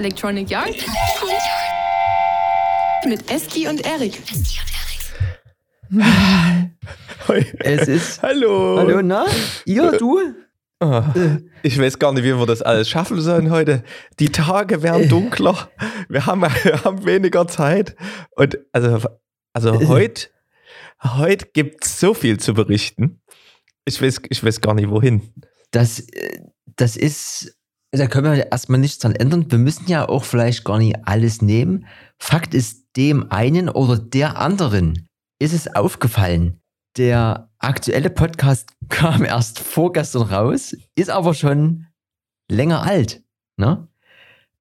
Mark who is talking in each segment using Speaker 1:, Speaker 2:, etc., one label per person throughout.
Speaker 1: Electronic Yard mit Eski und Erik.
Speaker 2: Es ist.
Speaker 3: Hallo.
Speaker 2: Hallo, na? Ihr, du?
Speaker 3: Oh, ich weiß gar nicht, wie wir das alles schaffen sollen heute. Die Tage werden dunkler. Wir haben, wir haben weniger Zeit. Und also, also heute, heute gibt es so viel zu berichten. Ich weiß, ich weiß gar nicht, wohin.
Speaker 2: Das, äh, das ist. Da können wir erstmal nichts dran ändern. Wir müssen ja auch vielleicht gar nicht alles nehmen. Fakt ist, dem einen oder der anderen ist es aufgefallen. Der aktuelle Podcast kam erst vorgestern raus, ist aber schon länger alt. Ne?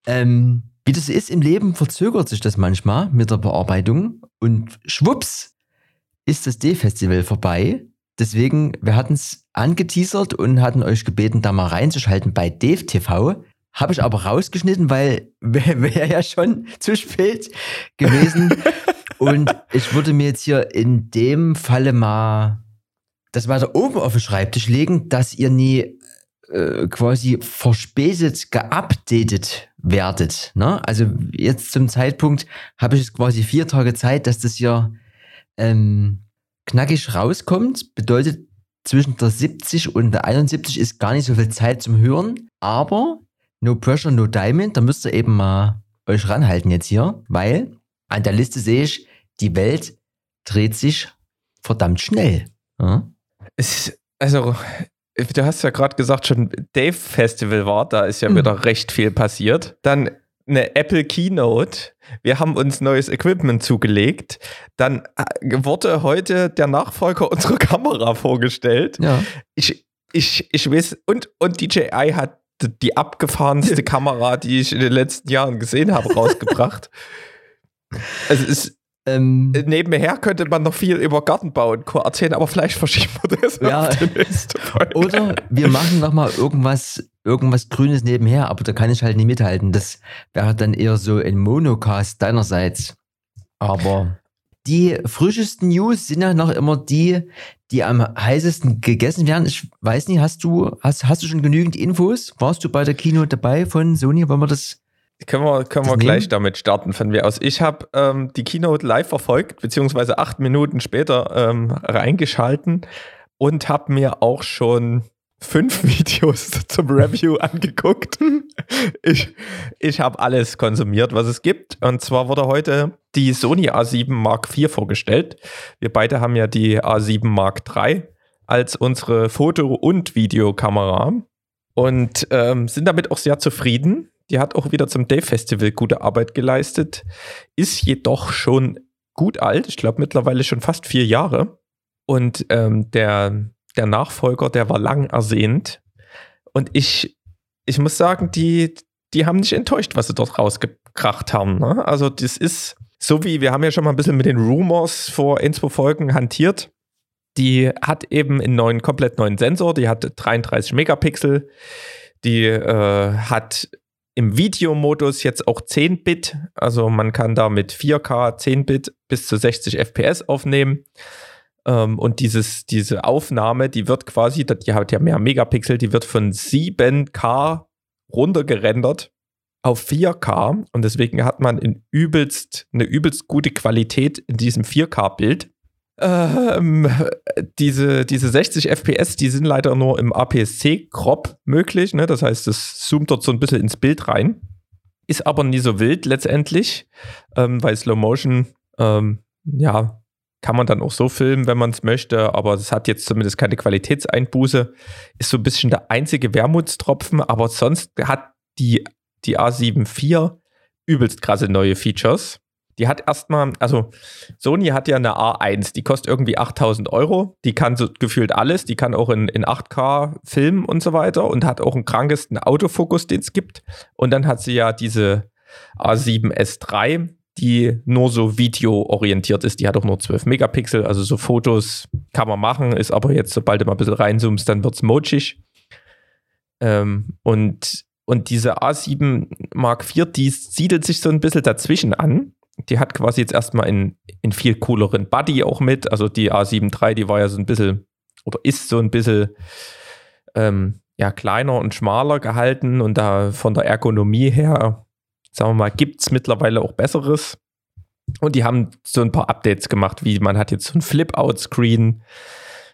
Speaker 2: Ähm, wie das ist im Leben, verzögert sich das manchmal mit der Bearbeitung und schwupps ist das D-Festival vorbei. Deswegen, wir hatten es angeteasert und hatten euch gebeten, da mal reinzuschalten bei Dave TV. Habe ich aber rausgeschnitten, weil wäre wär ja schon zu spät gewesen. und ich würde mir jetzt hier in dem Falle mal das weiter oben auf den Schreibtisch legen, dass ihr nie äh, quasi verspätet geupdatet werdet. Ne? Also jetzt zum Zeitpunkt habe ich jetzt quasi vier Tage Zeit, dass das hier ähm, knackig rauskommt. Bedeutet, zwischen der 70 und der 71 ist gar nicht so viel Zeit zum Hören. Aber no pressure, no diamond. Da müsst ihr eben mal euch ranhalten jetzt hier, weil an der Liste sehe ich, die Welt dreht sich verdammt schnell. Ja?
Speaker 3: Es, also, du hast ja gerade gesagt, schon Dave Festival war, da ist ja mhm. wieder recht viel passiert. Dann eine Apple Keynote. Wir haben uns neues Equipment zugelegt. Dann äh, wurde heute der Nachfolger unserer Kamera vorgestellt.
Speaker 2: Ja.
Speaker 3: Ich, ich, ich weiß, und, und DJI hat die abgefahrenste Kamera, die ich in den letzten Jahren gesehen habe, rausgebracht. also es ähm, Nebenher könnte man noch viel über Gartenbau und Co. erzählen, aber vielleicht verschieben wir das
Speaker 2: ja. Oder wir machen nochmal irgendwas, irgendwas Grünes nebenher, aber da kann ich halt nicht mithalten. Das wäre dann eher so ein Monocast deinerseits. Aber die frischesten News sind ja noch immer die, die am heißesten gegessen werden. Ich weiß nicht, hast du, hast, hast du schon genügend Infos? Warst du bei der Kino dabei von Sony? Wollen wir das
Speaker 3: können wir, können wir gleich damit starten von mir aus. Ich habe ähm, die Keynote live verfolgt, beziehungsweise acht Minuten später ähm, reingeschalten und habe mir auch schon fünf Videos zum Review angeguckt. Ich, ich habe alles konsumiert, was es gibt. Und zwar wurde heute die Sony A7 Mark IV vorgestellt. Wir beide haben ja die A7 Mark III als unsere Foto- und Videokamera und ähm, sind damit auch sehr zufrieden. Die hat auch wieder zum Dave Festival gute Arbeit geleistet, ist jedoch schon gut alt. Ich glaube mittlerweile schon fast vier Jahre. Und ähm, der, der Nachfolger, der war lang ersehnt. Und ich, ich muss sagen, die, die haben nicht enttäuscht, was sie dort rausgekracht haben. Ne? Also, das ist so wie, wir haben ja schon mal ein bisschen mit den Rumors vor ein, zwei Folgen hantiert. Die hat eben einen neuen, komplett neuen Sensor, die hat 33 Megapixel, die äh, hat im Videomodus jetzt auch 10-Bit. Also man kann da mit 4K 10-Bit bis zu 60 FPS aufnehmen. Ähm, und dieses, diese Aufnahme, die wird quasi, die hat ja mehr Megapixel, die wird von 7K runtergerendert auf 4K. Und deswegen hat man in übelst, eine übelst gute Qualität in diesem 4K-Bild. Ähm, diese, diese 60 FPS, die sind leider nur im APS-C-Crop möglich. Ne? Das heißt, es zoomt dort so ein bisschen ins Bild rein. Ist aber nie so wild letztendlich, ähm, weil Slow Motion, ähm, ja, kann man dann auch so filmen, wenn man es möchte, aber es hat jetzt zumindest keine Qualitätseinbuße. Ist so ein bisschen der einzige Wermutstropfen, aber sonst hat die, die A7 IV übelst krasse neue Features. Die hat erstmal, also Sony hat ja eine A1, die kostet irgendwie 8000 Euro. Die kann so gefühlt alles. Die kann auch in, in 8K filmen und so weiter und hat auch einen krankesten Autofokus, den es gibt. Und dann hat sie ja diese A7S3, die nur so videoorientiert ist. Die hat auch nur 12 Megapixel, also so Fotos kann man machen, ist aber jetzt, sobald du mal ein bisschen reinzoomst, dann wird es mochig. Ähm, und, und diese A7 Mark IV, die siedelt sich so ein bisschen dazwischen an die hat quasi jetzt erstmal in, in viel cooleren Buddy auch mit. Also die A7 III, die war ja so ein bisschen oder ist so ein bisschen ähm, ja, kleiner und schmaler gehalten und da von der Ergonomie her sagen wir mal, gibt es mittlerweile auch Besseres. Und die haben so ein paar Updates gemacht, wie man hat jetzt so ein Flip-Out-Screen.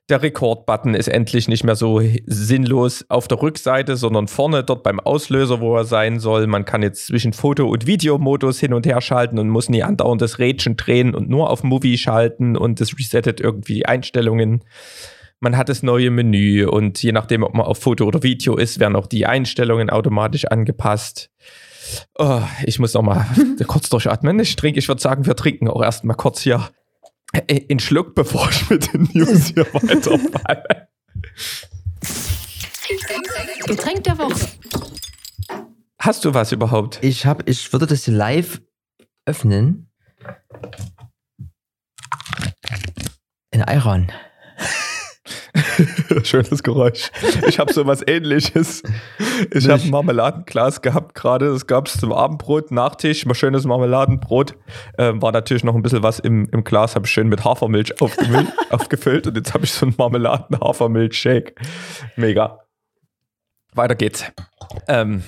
Speaker 3: Der Rekord-Button ist endlich nicht mehr so sinnlos auf der Rückseite, sondern vorne dort beim Auslöser, wo er sein soll. Man kann jetzt zwischen Foto- und Videomodus hin und her schalten und muss nie andauernd das Rädchen drehen und nur auf Movie schalten und das resettet irgendwie die Einstellungen. Man hat das neue Menü und je nachdem, ob man auf Foto oder Video ist, werden auch die Einstellungen automatisch angepasst. Oh, ich muss noch mal kurz durchatmen. Ich trinke, ich würde sagen, wir trinken auch erstmal kurz hier einen Schluck, bevor ich mit den News hier weiterfalle.
Speaker 1: Getränk der Woche.
Speaker 3: Hast du was überhaupt?
Speaker 2: Ich habe, ich würde das live öffnen. In Iran.
Speaker 3: Schönes Geräusch. Ich habe so was ähnliches. Ich habe ein Marmeladenglas gehabt gerade. Das gab es zum Abendbrot, Nachtisch, mal schönes Marmeladenbrot. Ähm, war natürlich noch ein bisschen was im, im Glas, habe ich schön mit Hafermilch aufgefüllt und jetzt habe ich so einen Marmeladen-Hafermilch-Shake. Mega. Weiter geht's. Ähm,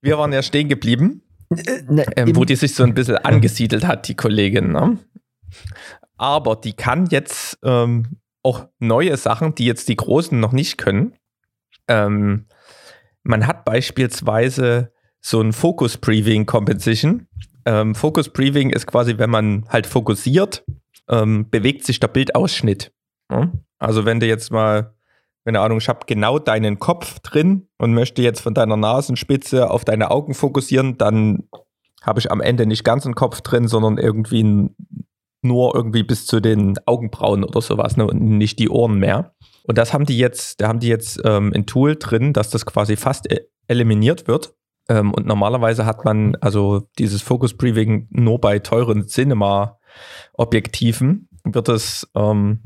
Speaker 3: wir waren ja stehen geblieben, ne, ähm, wo die sich so ein bisschen angesiedelt hat, die Kollegin. Ne? Aber die kann jetzt ähm, auch neue Sachen, die jetzt die Großen noch nicht können. Ähm, man hat beispielsweise so ein Focus Previewing Compensation. Ähm, Focus Previewing ist quasi, wenn man halt fokussiert, ähm, bewegt sich der Bildausschnitt. Ja? Also wenn du jetzt mal, keine Ahnung, ich habe genau deinen Kopf drin und möchte jetzt von deiner Nasenspitze auf deine Augen fokussieren, dann habe ich am Ende nicht ganz einen Kopf drin, sondern irgendwie ein nur irgendwie bis zu den Augenbrauen oder sowas ne, und nicht die Ohren mehr. Und das haben die jetzt, da haben die jetzt ähm, ein Tool drin, dass das quasi fast e-, eliminiert wird. Ähm, und normalerweise hat man also dieses Focus Previewing nur bei teuren Cinema-Objektiven wird es ähm,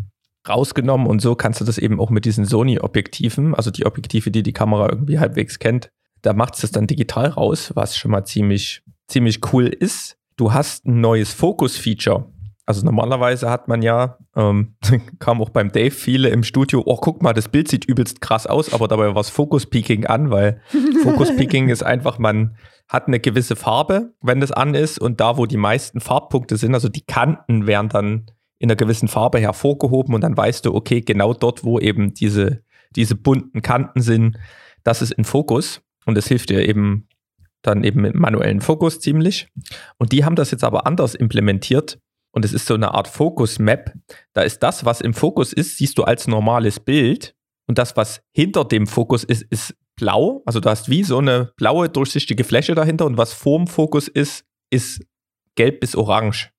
Speaker 3: rausgenommen und so kannst du das eben auch mit diesen Sony-Objektiven, also die Objektive, die die Kamera irgendwie halbwegs kennt, da macht es das dann digital raus, was schon mal ziemlich, ziemlich cool ist. Du hast ein neues Focus-Feature also normalerweise hat man ja, ähm, kam auch beim Dave viele im Studio, oh, guck mal, das Bild sieht übelst krass aus, aber dabei war es Focus Peaking an, weil Focus Peaking ist einfach, man hat eine gewisse Farbe, wenn das an ist und da, wo die meisten Farbpunkte sind, also die Kanten werden dann in einer gewissen Farbe hervorgehoben und dann weißt du, okay, genau dort, wo eben diese, diese bunten Kanten sind, das ist in Fokus und das hilft dir eben dann eben mit manuellen Fokus ziemlich. Und die haben das jetzt aber anders implementiert und es ist so eine Art Fokus-Map. Da ist das, was im Fokus ist, siehst du als normales Bild und das, was hinter dem Fokus ist, ist blau. Also du hast wie so eine blaue, durchsichtige Fläche dahinter und was vorm Fokus ist, ist gelb bis orange.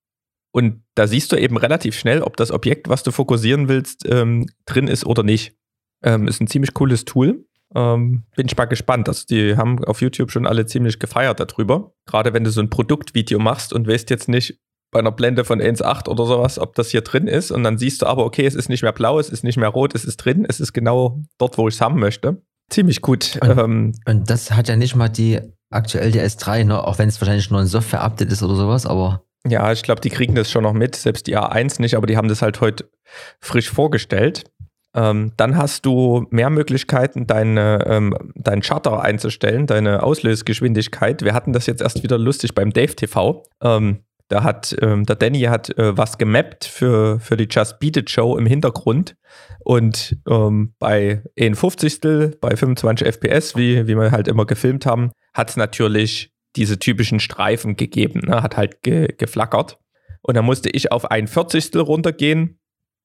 Speaker 3: Und da siehst du eben relativ schnell, ob das Objekt, was du fokussieren willst, ähm, drin ist oder nicht. Ähm, ist ein ziemlich cooles Tool. Ähm, bin ich mal gespannt. Also die haben auf YouTube schon alle ziemlich gefeiert darüber. Gerade wenn du so ein Produktvideo machst und weißt jetzt nicht, bei einer Blende von 1.8 oder sowas, ob das hier drin ist. Und dann siehst du aber, okay, es ist nicht mehr blau, es ist nicht mehr rot, es ist drin, es ist genau dort, wo ich es haben möchte. Ziemlich gut.
Speaker 2: Und, ähm, und, das hat ja nicht mal die aktuell die S3, ne? auch wenn es wahrscheinlich nur ein Software-Update ist oder sowas, aber.
Speaker 3: Ja, ich glaube, die kriegen das schon noch mit, selbst die A1 nicht, aber die haben das halt heute frisch vorgestellt. Ähm, dann hast du mehr Möglichkeiten, deine, ähm, deinen Shutter einzustellen, deine Auslösgeschwindigkeit. Wir hatten das jetzt erst wieder lustig beim Dave TV. Ähm, da hat ähm, der Danny hat äh, was gemappt für, für die Just Beat It Show im Hintergrund. Und ähm, bei 51. bei 25 FPS, wie, wie wir halt immer gefilmt haben, hat es natürlich diese typischen Streifen gegeben, ne? hat halt ge geflackert. Und dann musste ich auf ein 40. runtergehen.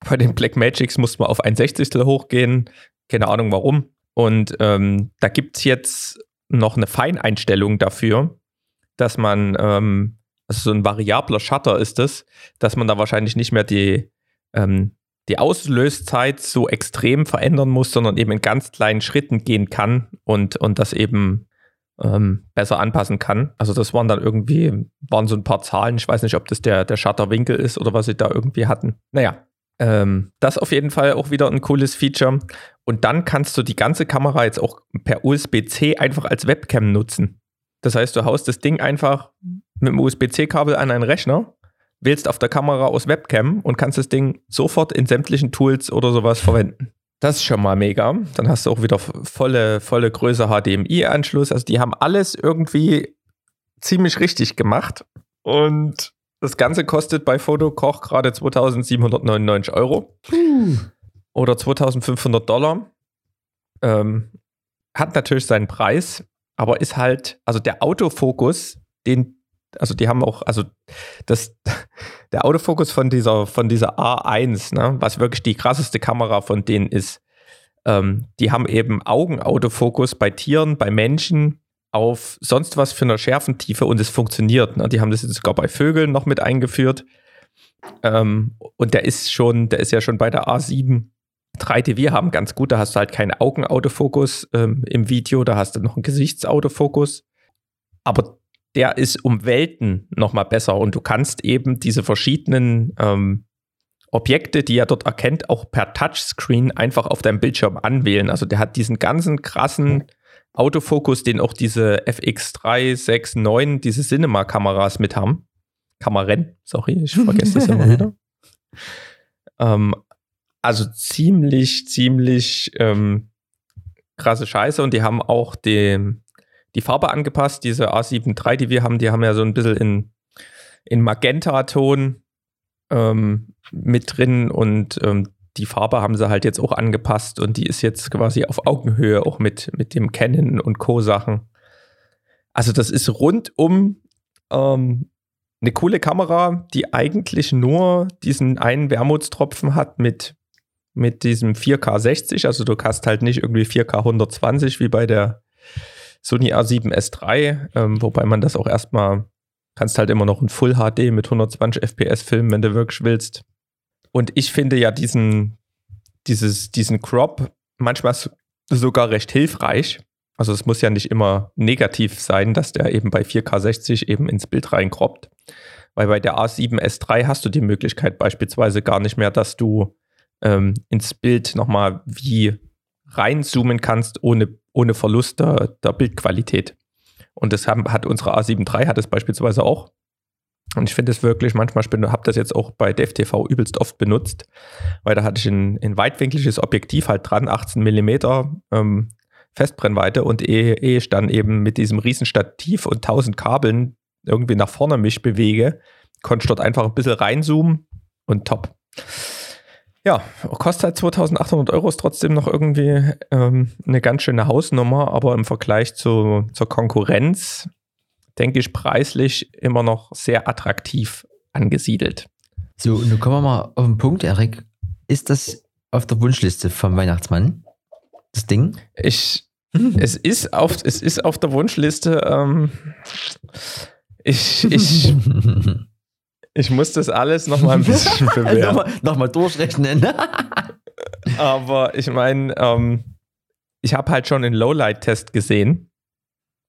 Speaker 3: Bei den Black Magics musste man auf ein 60. hochgehen. Keine Ahnung warum. Und ähm, da gibt es jetzt noch eine Feineinstellung dafür, dass man ähm, also so ein variabler Shutter ist es, dass man da wahrscheinlich nicht mehr die, ähm, die Auslöszeit so extrem verändern muss, sondern eben in ganz kleinen Schritten gehen kann und, und das eben ähm, besser anpassen kann. Also das waren dann irgendwie, waren so ein paar Zahlen. Ich weiß nicht, ob das der, der Shutterwinkel ist oder was sie da irgendwie hatten. Naja, ähm, das auf jeden Fall auch wieder ein cooles Feature. Und dann kannst du die ganze Kamera jetzt auch per USB-C einfach als Webcam nutzen. Das heißt, du haust das Ding einfach mit dem USB-C-Kabel an einen Rechner, wählst auf der Kamera aus Webcam und kannst das Ding sofort in sämtlichen Tools oder sowas verwenden. Das ist schon mal mega. Dann hast du auch wieder volle, volle Größe HDMI-Anschluss. Also die haben alles irgendwie ziemlich richtig gemacht. Und das Ganze kostet bei Fotokoch gerade 2799 Euro. Puh. Oder 2500 Dollar. Ähm, hat natürlich seinen Preis, aber ist halt, also der Autofokus, den, also die haben auch, also das, der Autofokus von dieser, von dieser A1, ne, was wirklich die krasseste Kamera von denen ist, ähm, die haben eben Augenautofokus bei Tieren, bei Menschen, auf sonst was für eine Schärfentiefe und es funktioniert. Ne? Die haben das jetzt sogar bei Vögeln noch mit eingeführt. Ähm, und der ist schon, der ist ja schon bei der A7 3 die wir haben ganz gut, da hast du halt keinen Augenautofokus ähm, im Video, da hast du noch einen Gesichtsautofokus. Aber der ist um Welten nochmal besser und du kannst eben diese verschiedenen ähm, Objekte, die er dort erkennt, auch per Touchscreen einfach auf deinem Bildschirm anwählen. Also der hat diesen ganzen krassen Autofokus, den auch diese FX3, 6, 9, diese Cinema-Kameras mit haben. Kameren, sorry, ich vergesse das immer wieder. Ähm, also ziemlich, ziemlich ähm, krasse Scheiße und die haben auch die, die Farbe angepasst. Diese A7 III, die wir haben, die haben ja so ein bisschen in, in Magenta-Ton ähm, mit drin und ähm, die Farbe haben sie halt jetzt auch angepasst und die ist jetzt quasi auf Augenhöhe auch mit, mit dem Canon und Co. Sachen. Also das ist rundum ähm, eine coole Kamera, die eigentlich nur diesen einen Wermutstropfen hat mit mit diesem 4K 60. Also du hast halt nicht irgendwie 4K 120 wie bei der Sony A7S3, ähm, wobei man das auch erstmal kannst halt immer noch ein Full HD mit 120 FPS filmen, wenn du wirklich willst. Und ich finde ja diesen, dieses, diesen Crop manchmal sogar recht hilfreich. Also es muss ja nicht immer negativ sein, dass der eben bei 4K 60 eben ins Bild reinkroppt. Weil bei der A7S3 hast du die Möglichkeit beispielsweise gar nicht mehr, dass du ähm, ins Bild nochmal wie reinzoomen kannst, ohne, ohne Verlust der, der Bildqualität. Und das haben, hat unsere A7 III hat es beispielsweise auch. Und ich finde es wirklich, manchmal habe das jetzt auch bei DevTV übelst oft benutzt, weil da hatte ich ein, ein weitwinkliges Objektiv halt dran, 18 Millimeter ähm, Festbrennweite und ehe, ehe ich dann eben mit diesem riesen Stativ und 1000 Kabeln irgendwie nach vorne mich bewege, konnte ich dort einfach ein bisschen reinzoomen und top. Ja, kostet halt 2800 Euro, ist trotzdem noch irgendwie ähm, eine ganz schöne Hausnummer, aber im Vergleich zu, zur Konkurrenz, denke ich, preislich immer noch sehr attraktiv angesiedelt.
Speaker 2: So, und nun kommen wir mal auf den Punkt, Erik. Ist das auf der Wunschliste vom Weihnachtsmann? Das Ding?
Speaker 3: Ich, es, ist auf, es ist auf der Wunschliste. Ähm, ich, ich, Ich muss das alles nochmal ein bisschen bewerten.
Speaker 2: nochmal, nochmal durchrechnen.
Speaker 3: Aber ich meine, ähm, ich habe halt schon einen Lowlight-Test gesehen.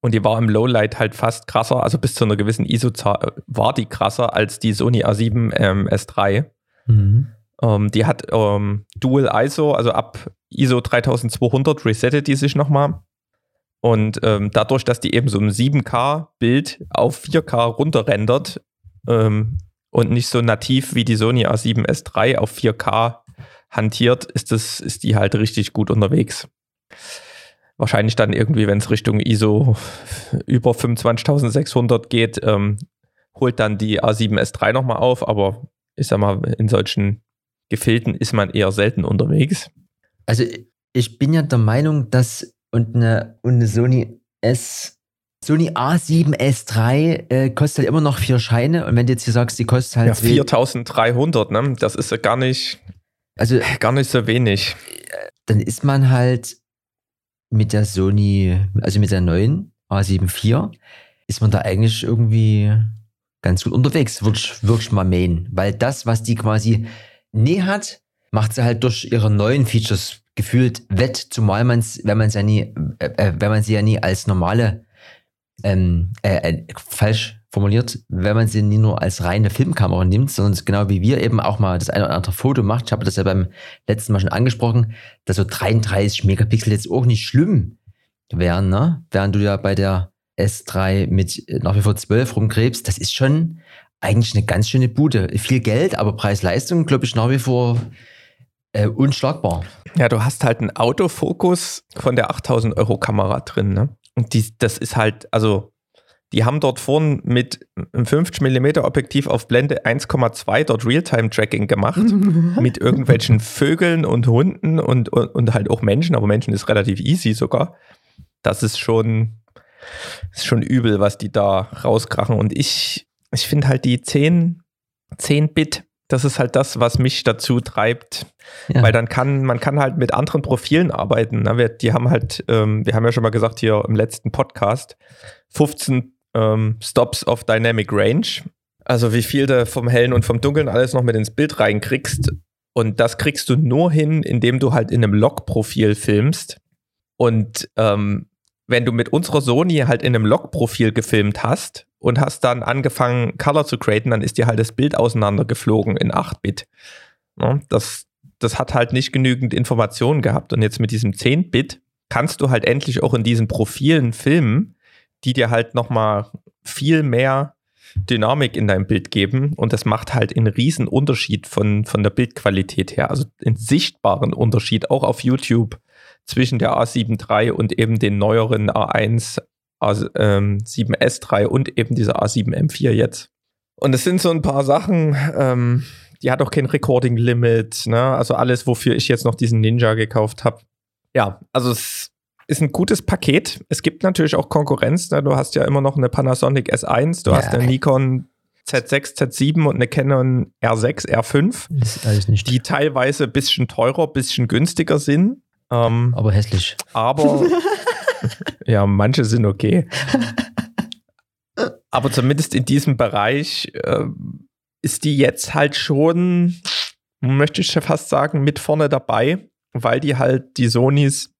Speaker 3: Und die war im Lowlight halt fast krasser, also bis zu einer gewissen ISO-Zahl war die krasser als die Sony A7 ähm, S3. Mhm. Ähm, die hat ähm, Dual ISO, also ab ISO 3200 resettet die sich nochmal. Und ähm, dadurch, dass die eben so ein 7K-Bild auf 4K runterrendert, ähm, und nicht so nativ wie die Sony A7S3 auf 4K hantiert, ist, das, ist die halt richtig gut unterwegs. Wahrscheinlich dann irgendwie, wenn es Richtung ISO über 25.600 geht, ähm, holt dann die A7S3 nochmal auf, aber ich sag mal, in solchen Gefilden ist man eher selten unterwegs.
Speaker 2: Also ich bin ja der Meinung, dass und eine, und eine Sony S Sony A7S3 äh, kostet halt immer noch vier Scheine und wenn du jetzt hier sagst, die kostet halt.
Speaker 3: Ja, 4300, ne? Das ist ja gar nicht, also, gar nicht so wenig.
Speaker 2: Dann ist man halt mit der Sony, also mit der neuen A7 IV, ist man da eigentlich irgendwie ganz gut unterwegs, würde ich wirklich mal meinen. Weil das, was die quasi nie hat, macht sie halt durch ihre neuen Features gefühlt wett, zumal man es, wenn man es ja nie, äh, äh, wenn man sie ja nie als normale ähm, äh, äh, falsch formuliert, wenn man sie nie nur als reine Filmkamera nimmt, sondern genau wie wir eben auch mal das eine oder andere Foto macht. Ich habe das ja beim letzten Mal schon angesprochen, dass so 33 Megapixel jetzt auch nicht schlimm wären, ne? Während du ja bei der S3 mit nach wie vor 12 rumkrebst, das ist schon eigentlich eine ganz schöne Bude. Viel Geld, aber Preis-Leistung, glaube ich, nach wie vor äh, unschlagbar.
Speaker 3: Ja, du hast halt einen Autofokus von der 8000 Euro Kamera drin, ne? Und die, das ist halt, also Die haben dort vorn mit einem 50mm Objektiv auf Blende 1,2 dort Realtime-Tracking gemacht. mit irgendwelchen Vögeln und Hunden und, und, und, halt auch Menschen, aber Menschen ist relativ easy sogar. Das ist schon, ist schon übel, was die da rauskrachen. Und ich, ich finde halt die 10, 10 Bit das ist halt das, was mich dazu treibt, ja. weil dann kann man kann halt mit anderen Profilen arbeiten. Ne? Wir, die haben halt, ähm, wir haben ja schon mal gesagt hier im letzten Podcast, 15 ähm, Stops of Dynamic Range. Also wie viel du vom Hellen und vom Dunkeln alles noch mit ins Bild reinkriegst. Und das kriegst du nur hin, indem du halt in einem Log-Profil filmst. Und ähm, wenn du mit unserer Sony halt in einem Log-Profil gefilmt hast und hast dann angefangen, Color zu createn, dann ist dir halt das Bild auseinandergeflogen in 8-Bit. Ja, das, das hat halt nicht genügend Informationen gehabt. Und jetzt mit diesem 10-Bit kannst du halt endlich auch in diesen Profilen filmen, die dir halt nochmal viel mehr Dynamik in deinem Bild geben. Und das macht halt einen riesen Unterschied von, von der Bildqualität her. Also einen sichtbaren Unterschied, auch auf YouTube zwischen der A7 III und eben den neueren A1 A7S3 ähm, und eben dieser A7 M4 jetzt. Und es sind so ein paar Sachen, ähm, die hat auch kein Recording Limit, ne? also alles, wofür ich jetzt noch diesen Ninja gekauft habe. Ja, also es ist ein gutes Paket. Es gibt natürlich auch Konkurrenz. Ne? Du hast ja immer noch eine Panasonic S1, du ja. hast eine Nikon Z6, Z7 und eine Canon R6, R5,
Speaker 2: das ist alles nicht.
Speaker 3: die teilweise ein bisschen teurer, ein bisschen günstiger sind.
Speaker 2: Ähm, aber hässlich.
Speaker 3: Aber ja, manche sind okay. Aber zumindest in diesem Bereich äh, ist die jetzt halt schon, möchte ich fast sagen, mit vorne dabei, weil die halt die Sonys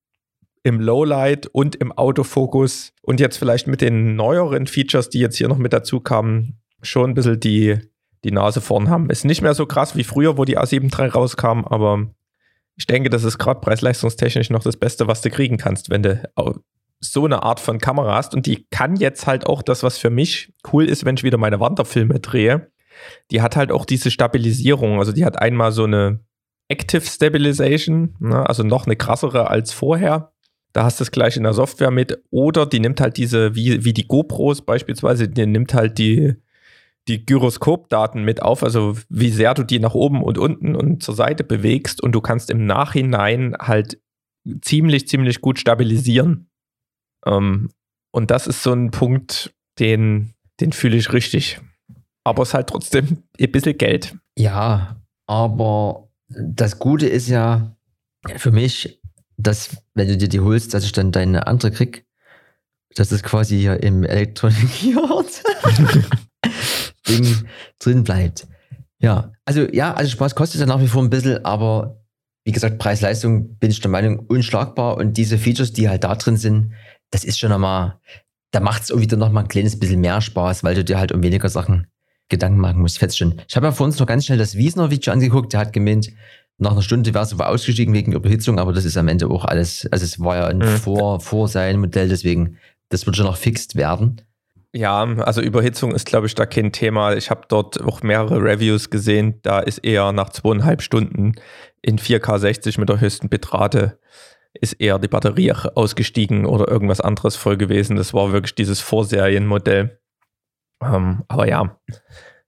Speaker 3: im Lowlight und im Autofokus und jetzt vielleicht mit den neueren Features, die jetzt hier noch mit dazu kamen, schon ein bisschen die, die Nase vorn haben. Ist nicht mehr so krass wie früher, wo die A7 III rauskam, aber ich denke, das ist gerade preis-leistungstechnisch noch das Beste, was du kriegen kannst, wenn du so eine Art von Kamera hast. Und die kann jetzt halt auch das, was für mich cool ist, wenn ich wieder meine Wanderfilme drehe. Die hat halt auch diese Stabilisierung. Also die hat einmal so eine Active Stabilization, ne? also noch eine krassere als vorher. Da hast du es gleich in der Software mit. Oder die nimmt halt diese, wie, wie die GoPros beispielsweise, die nimmt halt die, die Gyroskopdaten mit auf, also wie sehr du die nach oben und unten und zur Seite bewegst und du kannst im Nachhinein halt ziemlich, ziemlich gut stabilisieren. Ähm, und das ist so ein Punkt, den, den fühle ich richtig. Aber es ist halt trotzdem ein bisschen Geld.
Speaker 2: Ja, aber das Gute ist ja für mich, dass, wenn du dir die holst, dass ich dann deine andere krieg, dass es quasi hier im Electronic Yard Ding drin bleibt. Ja, also ja, also Spaß kostet ja nach wie vor ein bisschen, aber wie gesagt, Preis-Leistung bin ich der Meinung unschlagbar und diese Features, die halt da drin sind, das ist schon nochmal, da macht es irgendwie dann nochmal ein kleines bisschen mehr Spaß, weil du dir halt um weniger Sachen Gedanken machen musst. Feststellen. Ich habe ja vor uns noch ganz schnell das Wiesner-Video angeguckt, der hat gemeint, nach einer Stunde wäre es aber ausgestiegen wegen Überhitzung, aber das ist am Ende auch alles, also es war ja ein mhm. Vor, Vor sein Modell, deswegen, das wird schon noch fixt werden.
Speaker 3: Ja, also Überhitzung ist, glaube ich, da kein Thema. Ich habe dort auch mehrere Reviews gesehen. Da ist eher nach zweieinhalb Stunden in 4K 60 mit der höchsten Bitrate ist eher die Batterie ausgestiegen oder irgendwas anderes voll gewesen. Das war wirklich dieses Vorserienmodell. Ähm, aber ja,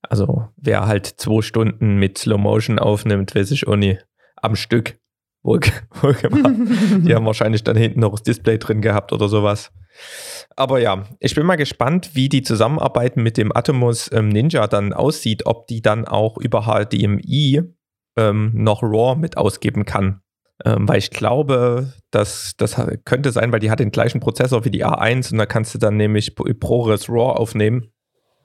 Speaker 3: also wer halt zwei Stunden mit Slow Motion aufnimmt, weiß ich auch nicht, am Stück wohl, wohl gemacht. Die haben wahrscheinlich dann hinten noch das Display drin gehabt oder sowas. Aber ja, ich bin mal gespannt, wie die Zusammenarbeit mit dem Atomos ähm, Ninja dann aussieht, ob die dann auch über HDMI ähm, noch RAW mit ausgeben kann. Ähm, weil ich glaube, dass das könnte sein, weil die hat den gleichen Prozessor wie die A1 und da kannst du dann nämlich ProRes RAW aufnehmen.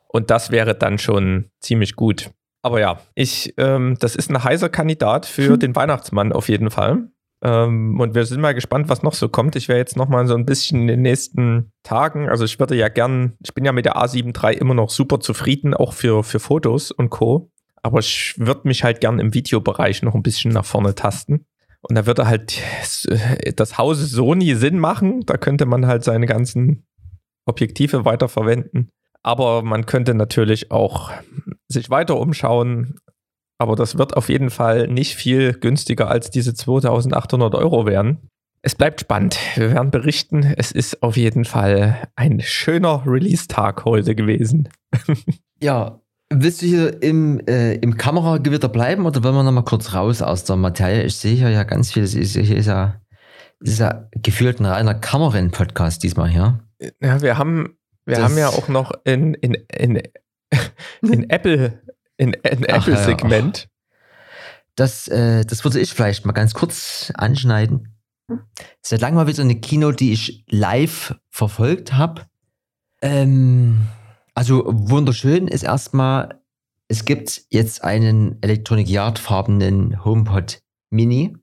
Speaker 3: Und das wäre dann schon ziemlich gut. Aber ja, ich, ähm, das ist ein heißer Kandidat für hm. den Weihnachtsmann auf jeden Fall. Ähm, und wir sind mal gespannt, was noch so kommt. Ich werde jetzt noch mal so ein bisschen in den nächsten Tagen, also ich würde ja gern, ich bin ja mit der A7 III immer noch super zufrieden, auch für, für Fotos und Co. Aber ich würde mich halt gern im Videobereich noch ein bisschen nach vorne tasten. Und da würde halt das Haus Sony Sinn machen. Da könnte man halt seine ganzen Objektive weiterverwenden. Aber man könnte natürlich auch sich weiter umschauen. Aber das wird auf jeden Fall nicht viel günstiger als diese 2800 Euro werden. Es bleibt spannend. Wir werden berichten. Es ist auf jeden Fall ein schöner Release-Tag heute gewesen.
Speaker 2: ja, willst du hier im, äh, im Kameragewitter bleiben oder wollen wir nochmal kurz raus aus der Materie? Ich sehe hier ja ganz viel. Hier ist ja, ist ja gefühlt ein reiner Kamerin-Podcast diesmal hier.
Speaker 3: Ja, wir haben, wir haben ja auch noch in, in, in, in Apple, in, in Apple-Segment.
Speaker 2: Das, äh, das würde ich vielleicht mal ganz kurz anschneiden. Seit langem mal wieder eine Kino, die ich live verfolgt habe. Ähm, also wunderschön ist erstmal, es gibt jetzt einen Electronic Yard farbenen HomePod Mini.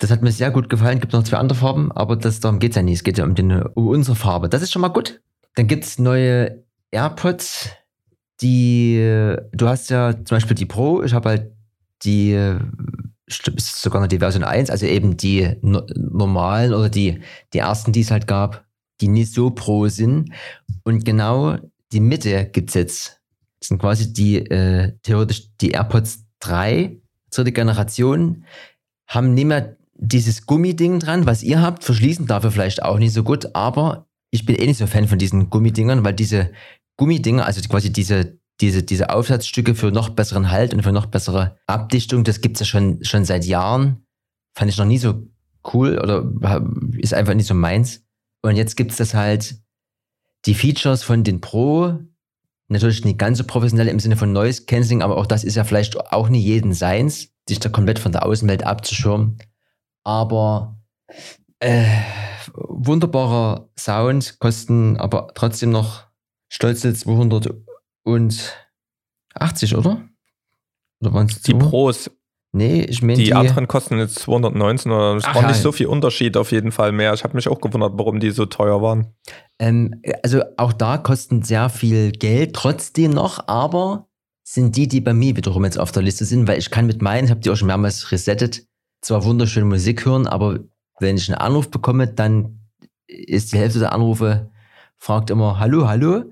Speaker 2: Das hat mir sehr gut gefallen. Es Gibt noch zwei andere Farben, aber das, darum geht es ja nicht. Es geht ja um, den, um unsere Farbe. Das ist schon mal gut. Dann gibt es neue AirPods, die, du hast ja zum Beispiel die Pro, ich habe halt die ist sogar noch die Version 1, also eben die normalen oder die, die ersten, die es halt gab, die nicht so pro sind. Und genau die Mitte gibt es jetzt. Das sind quasi die, äh, theoretisch die AirPods 3, dritte Generation, haben nicht mehr dieses Gummiding dran, was ihr habt, verschließen dafür vielleicht auch nicht so gut, aber ich bin eh nicht so Fan von diesen Gummidingern, weil diese Gummidinger, also quasi diese diese, diese Aufsatzstücke für noch besseren Halt und für noch bessere Abdichtung, das gibt es ja schon, schon seit Jahren. Fand ich noch nie so cool oder ist einfach nicht so meins. Und jetzt gibt es das halt, die Features von den Pro, natürlich nicht ganz so professionell im Sinne von Noise Cancelling, aber auch das ist ja vielleicht auch nicht jeden seins, sich da komplett von der Außenwelt abzuschirmen. Aber äh, wunderbarer Sound, kosten aber trotzdem noch stolze 200 und 80, oder?
Speaker 3: Oder waren es Die Pros.
Speaker 2: Nee, ich meine.
Speaker 3: Die, die, anderen kosten jetzt 219 oder es war nicht so viel Unterschied auf jeden Fall mehr. Ich habe mich auch gewundert, warum die so teuer waren.
Speaker 2: Ähm, also auch da kosten sehr viel Geld trotzdem noch, aber sind die, die bei mir wiederum jetzt auf der Liste sind, weil ich kann mit meinen, ich habe die auch schon mehrmals resettet, zwar wunderschöne Musik hören, aber wenn ich einen Anruf bekomme, dann ist die Hälfte der Anrufe, fragt immer, hallo, hallo,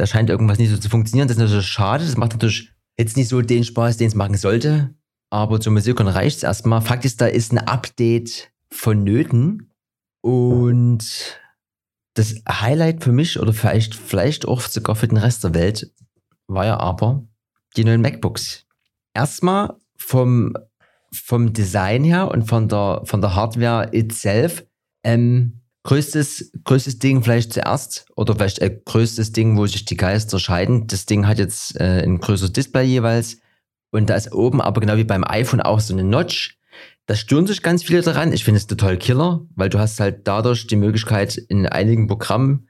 Speaker 2: da scheint irgendwas nicht so zu funktionieren. Das ist natürlich schade. Das macht natürlich jetzt nicht so den Spaß, den es machen sollte. Aber zum Musikern reicht es erstmal. Fakt ist, da ist ein Update vonnöten. Und das Highlight für mich oder vielleicht, vielleicht auch sogar für den Rest der Welt war ja aber die neuen MacBooks. Erstmal vom, vom Design her und von der, von der Hardware itself ähm, größtes, größtes Ding vielleicht zuerst oder vielleicht äh, größtes Ding, wo sich die Geister scheiden. Das Ding hat jetzt äh, ein größeres Display jeweils und da ist oben aber genau wie beim iPhone auch so eine Notch. Da stören sich ganz viele daran. Ich finde es total killer, weil du hast halt dadurch die Möglichkeit in einigen Programmen,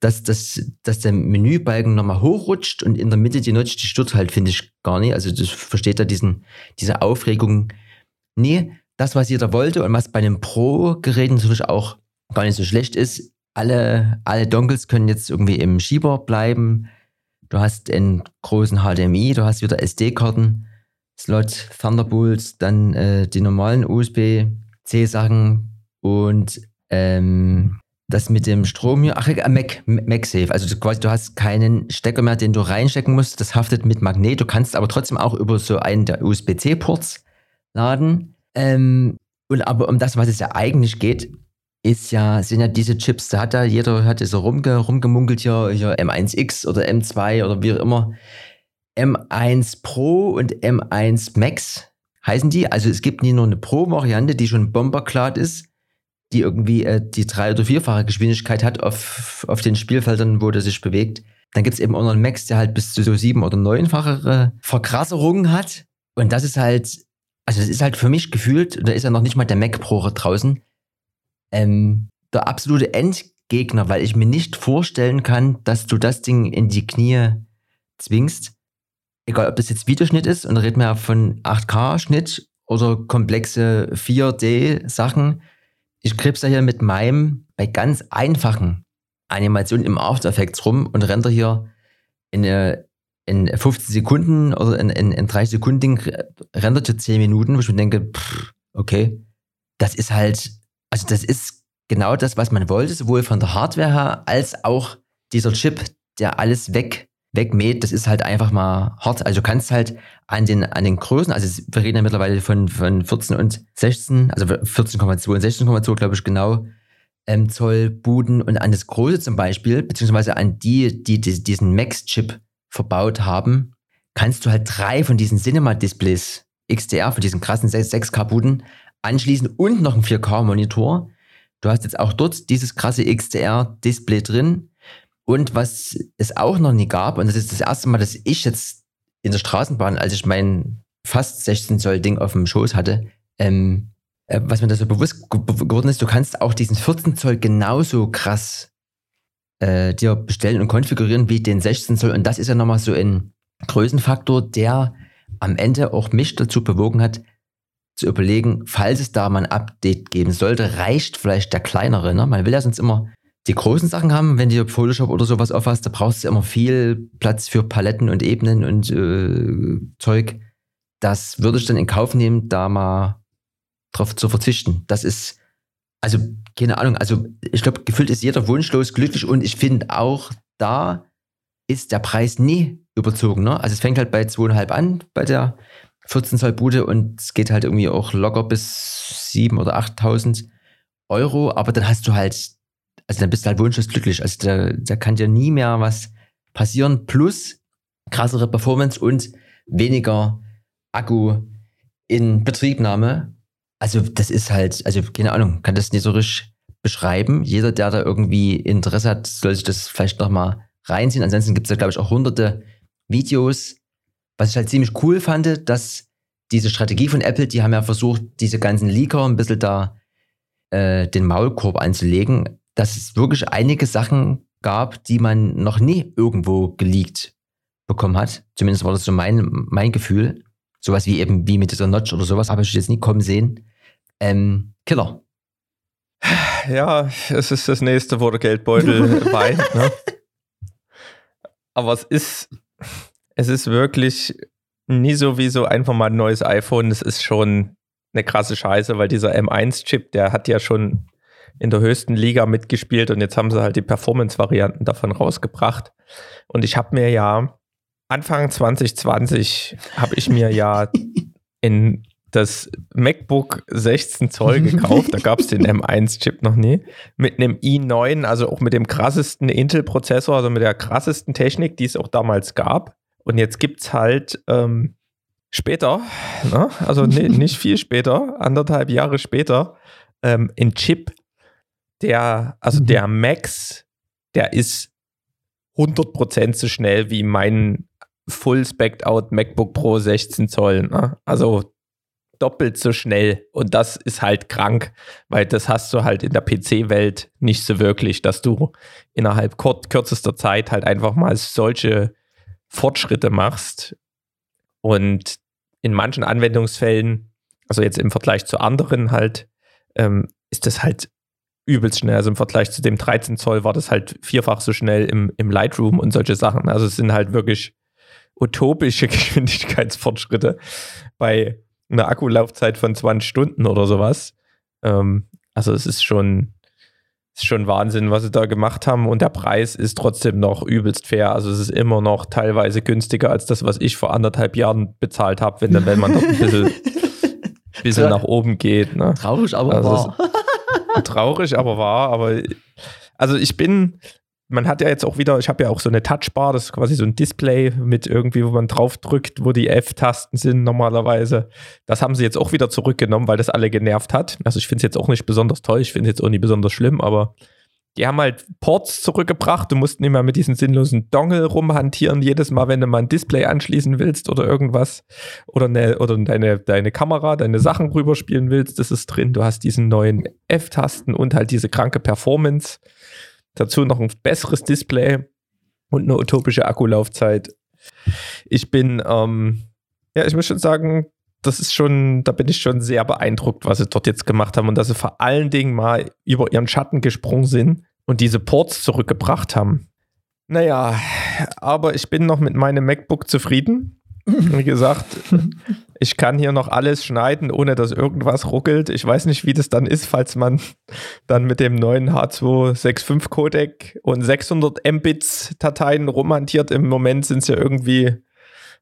Speaker 2: dass, dass, dass der Menübalken nochmal hochrutscht und in der Mitte die Notch, die stört halt, finde ich gar nicht. Also das versteht da diesen, diese Aufregung nie. Das, was jeder wollte und was bei einem Pro-Gerät natürlich auch gar nicht so schlecht ist. Alle, alle Dongles können jetzt irgendwie im Schieber bleiben. Du hast einen großen HDMI, du hast wieder SD-Karten, Slot, Thunderbolts, dann äh, die normalen USB-C-Sachen und ähm, das mit dem Strom hier, ach, äh, Mac, MagSafe, also quasi du hast keinen Stecker mehr, den du reinstecken musst, das haftet mit Magnet, du kannst aber trotzdem auch über so einen der USB-C-Ports laden. Ähm, und aber um das, was es ja eigentlich geht, ist ja, sind ja diese Chips, da hat ja jeder hat so rumge, rumgemunkelt hier, hier M1X oder M2 oder wie auch immer. M1 Pro und M1 Max heißen die. Also es gibt nie nur eine Pro-Variante, die schon bomberklart ist, die irgendwie äh, die drei- oder vierfache Geschwindigkeit hat auf, auf den Spielfeldern, wo der sich bewegt. Dann gibt es eben auch noch einen Max, der halt bis zu so sieben- oder neunfache Verkrasserungen hat. Und das ist halt, also das ist halt für mich gefühlt, da ist ja noch nicht mal der Mac Pro draußen, ähm, der absolute Endgegner, weil ich mir nicht vorstellen kann, dass du das Ding in die Knie zwingst. Egal, ob das jetzt Videoschnitt ist, und da reden wir ja von 8K-Schnitt oder komplexe 4D-Sachen. Ich krebs da hier mit meinem bei ganz einfachen Animationen im After Effects rum und renne hier in, in 15 Sekunden oder in, in, in 30 Sekunden rendert hier 10 Minuten, wo ich mir denke, pff, okay, das ist halt also das ist genau das, was man wollte, sowohl von der Hardware her als auch dieser Chip, der alles weg wegmäht, das ist halt einfach mal hart. Also du kannst halt an den, an den Größen, also wir reden ja mittlerweile von, von 14 und 16, also 14,2 und 16,2, glaube ich, genau, ähm, Zoll Buden und an das Große zum Beispiel, beziehungsweise an die, die, die diesen Max-Chip verbaut haben, kannst du halt drei von diesen Cinema-Displays XDR, von diesen krassen 6K-Buden anschließen und noch einen 4K-Monitor. Du hast jetzt auch dort dieses krasse XDR-Display drin. Und was es auch noch nie gab, und das ist das erste Mal, dass ich jetzt in der Straßenbahn, als ich mein fast 16 Zoll Ding auf dem Schoß hatte, ähm, äh, was mir da so bewusst geworden ist, du kannst auch diesen 14 Zoll genauso krass äh, dir bestellen und konfigurieren wie den 16 Zoll. Und das ist ja nochmal so ein Größenfaktor, der am Ende auch mich dazu bewogen hat, zu überlegen, falls es da mal ein Update geben sollte, reicht vielleicht der kleinere. Ne? Man will ja sonst immer die großen Sachen haben, wenn du Photoshop oder sowas aufhast, da brauchst du immer viel Platz für Paletten und Ebenen und äh, Zeug. Das würde ich dann in Kauf nehmen, da mal drauf zu verzichten. Das ist, also, keine Ahnung, also ich glaube, gefühlt ist jeder wunschlos glücklich und ich finde auch, da ist der Preis nie überzogen. Ne? Also es fängt halt bei 2,5 an, bei der 14 Zoll Bude und es geht halt irgendwie auch locker bis 7.000 oder 8.000 Euro, aber dann hast du halt, also dann bist du halt wunschlos glücklich. Also da, da kann dir nie mehr was passieren, plus krassere Performance und weniger Akku in Betriebnahme. Also das ist halt, also keine Ahnung, kann das nicht so richtig beschreiben. Jeder, der da irgendwie Interesse hat, soll sich das vielleicht nochmal reinziehen. Ansonsten gibt es da, glaube ich, auch hunderte Videos. Was ich halt ziemlich cool fand, dass diese Strategie von Apple, die haben ja versucht, diese ganzen Leaker ein bisschen da äh, den Maulkorb anzulegen, dass es wirklich einige Sachen gab, die man noch nie irgendwo geleakt bekommen hat. Zumindest war das so mein, mein Gefühl. Sowas wie eben wie mit dieser Notch oder sowas habe ich jetzt nie kommen sehen. Ähm, Killer.
Speaker 3: Ja, es ist das nächste, wo der Geldbeutel weint. Ne? Aber es ist, es ist wirklich nie so wie so einfach mal ein neues iPhone. Es ist schon eine krasse Scheiße, weil dieser M1-Chip, der hat ja schon in der höchsten Liga mitgespielt und jetzt haben sie halt die Performance-Varianten davon rausgebracht. Und ich habe mir ja Anfang 2020 habe ich mir ja in das MacBook 16 Zoll gekauft. Da gab es den M1-Chip noch nie. Mit einem i9, also auch mit dem krassesten Intel-Prozessor, also mit der krassesten Technik, die es auch damals gab. Und jetzt gibt es halt ähm, später, ne? also nicht viel später, anderthalb Jahre später, ähm, ein Chip, der, also der Max, der ist 100% so schnell wie mein Full Spec Out MacBook Pro 16 Zoll. Ne? Also doppelt so schnell. Und das ist halt krank, weil das hast du halt in der PC-Welt nicht so wirklich, dass du innerhalb kürzester Zeit halt einfach mal solche Fortschritte machst. Und in manchen Anwendungsfällen, also jetzt im Vergleich zu anderen halt, ähm, ist das halt übelst schnell. Also im Vergleich zu dem 13 Zoll war das halt vierfach so schnell im, im Lightroom und solche Sachen. Also es sind halt wirklich utopische Geschwindigkeitsfortschritte bei einer Akkulaufzeit von 20 Stunden oder sowas. Ähm, also es ist schon, ist schon Wahnsinn, was sie da gemacht haben. Und der Preis ist trotzdem noch übelst fair. Also es ist immer noch teilweise günstiger als das, was ich vor anderthalb Jahren bezahlt habe, wenn, wenn man dort ein bisschen, bisschen nach oben geht. Ne?
Speaker 2: Traurig, aber also wahr.
Speaker 3: Traurig, aber wahr. Aber also ich bin, man hat ja jetzt auch wieder, ich habe ja auch so eine Touchbar, das ist quasi so ein Display mit irgendwie, wo man drauf drückt, wo die F-Tasten sind normalerweise. Das haben sie jetzt auch wieder zurückgenommen, weil das alle genervt hat. Also ich finde es jetzt auch nicht besonders toll, ich finde es jetzt auch nicht besonders schlimm, aber die haben halt Ports zurückgebracht. Du musst nicht mehr mit diesen sinnlosen Dongle rumhantieren, jedes Mal, wenn du mal ein Display anschließen willst oder irgendwas. Oder, eine, oder deine, deine Kamera, deine Sachen rüberspielen willst, das ist drin. Du hast diesen neuen F-Tasten und halt diese kranke Performance. Dazu noch ein besseres Display und eine utopische Akkulaufzeit. Ich bin, ähm, ja, ich muss schon sagen, das ist schon, da bin ich schon sehr beeindruckt, was sie dort jetzt gemacht haben und dass sie vor allen Dingen mal über ihren Schatten gesprungen sind und diese Ports zurückgebracht haben. Naja, aber ich bin noch mit meinem MacBook zufrieden. Wie gesagt, Ich kann hier noch alles schneiden, ohne dass irgendwas ruckelt. Ich weiß nicht, wie das dann ist, falls man dann mit dem neuen H265 Codec und 600 Mbits Dateien romantiert. Im Moment sind es ja irgendwie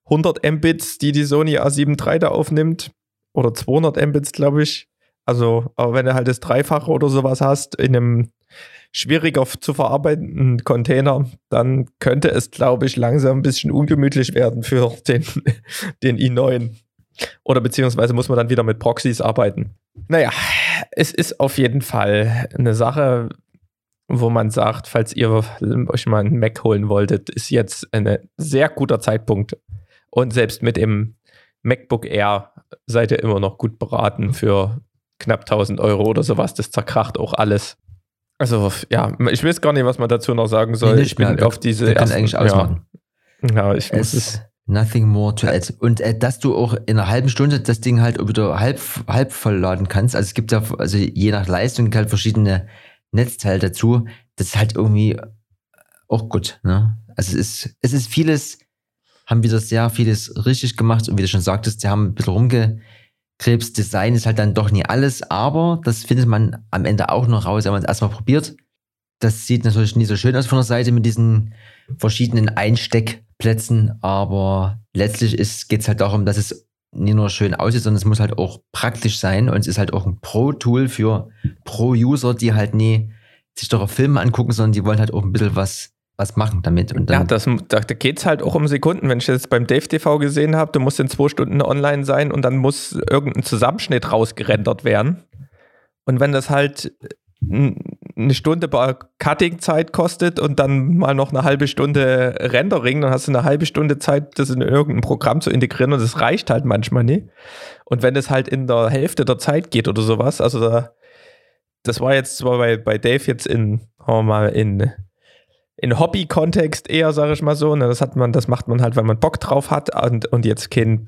Speaker 3: 100 Mbits, die die Sony A7 III da aufnimmt. Oder 200 Mbits, glaube ich. Also, aber wenn du halt das Dreifache oder sowas hast in einem schwieriger zu verarbeitenden Container, dann könnte es, glaube ich, langsam ein bisschen ungemütlich werden für den, den i9. Oder beziehungsweise muss man dann wieder mit Proxys arbeiten. Naja, es ist auf jeden Fall eine Sache, wo man sagt, falls ihr euch mal einen Mac holen wolltet, ist jetzt ein sehr guter Zeitpunkt. Und selbst mit dem MacBook Air seid ihr immer noch gut beraten für knapp 1000 Euro oder sowas. Das zerkracht auch alles. Also, ja, ich weiß gar nicht, was man dazu noch sagen soll. Nee, ich bin auf diese.
Speaker 2: Kann eigentlich ausmachen.
Speaker 3: Ja, ja ich muss es.
Speaker 2: Nothing more to add. Und äh, dass du auch in einer halben Stunde das Ding halt wieder halb, halb vollladen kannst. Also es gibt ja, also je nach Leistung halt verschiedene Netzteile dazu. Das ist halt irgendwie auch gut. Ne? Also es ist, es ist vieles, haben wieder sehr vieles richtig gemacht. Und wie du schon sagtest, sie haben ein bisschen rumge, Krebsdesign ist halt dann doch nie alles, aber das findet man am Ende auch noch raus, wenn man es erstmal probiert. Das sieht natürlich nie so schön aus von der Seite mit diesen verschiedenen Einsteckplätzen, aber letztlich geht es halt darum, dass es nicht nur schön aussieht, sondern es muss halt auch praktisch sein und es ist halt auch ein Pro-Tool für Pro-User, die halt nie sich doch Filme angucken, sondern die wollen halt auch ein bisschen was was machen damit. Und
Speaker 3: dann ja, das, da, da geht es halt auch um Sekunden. Wenn ich jetzt beim Dave TV gesehen habe, du musst in zwei Stunden online sein und dann muss irgendein Zusammenschnitt rausgerendert werden. Und wenn das halt eine Stunde Cutting-Zeit kostet und dann mal noch eine halbe Stunde Rendering, dann hast du eine halbe Stunde Zeit, das in irgendein Programm zu integrieren und das reicht halt manchmal nicht. Und wenn es halt in der Hälfte der Zeit geht oder sowas, also da, das war jetzt zwar bei, bei Dave jetzt in, sagen wir mal, in in Hobby-Kontext eher, sage ich mal so. Ne? Das hat man, das macht man halt, weil man Bock drauf hat und, und jetzt kein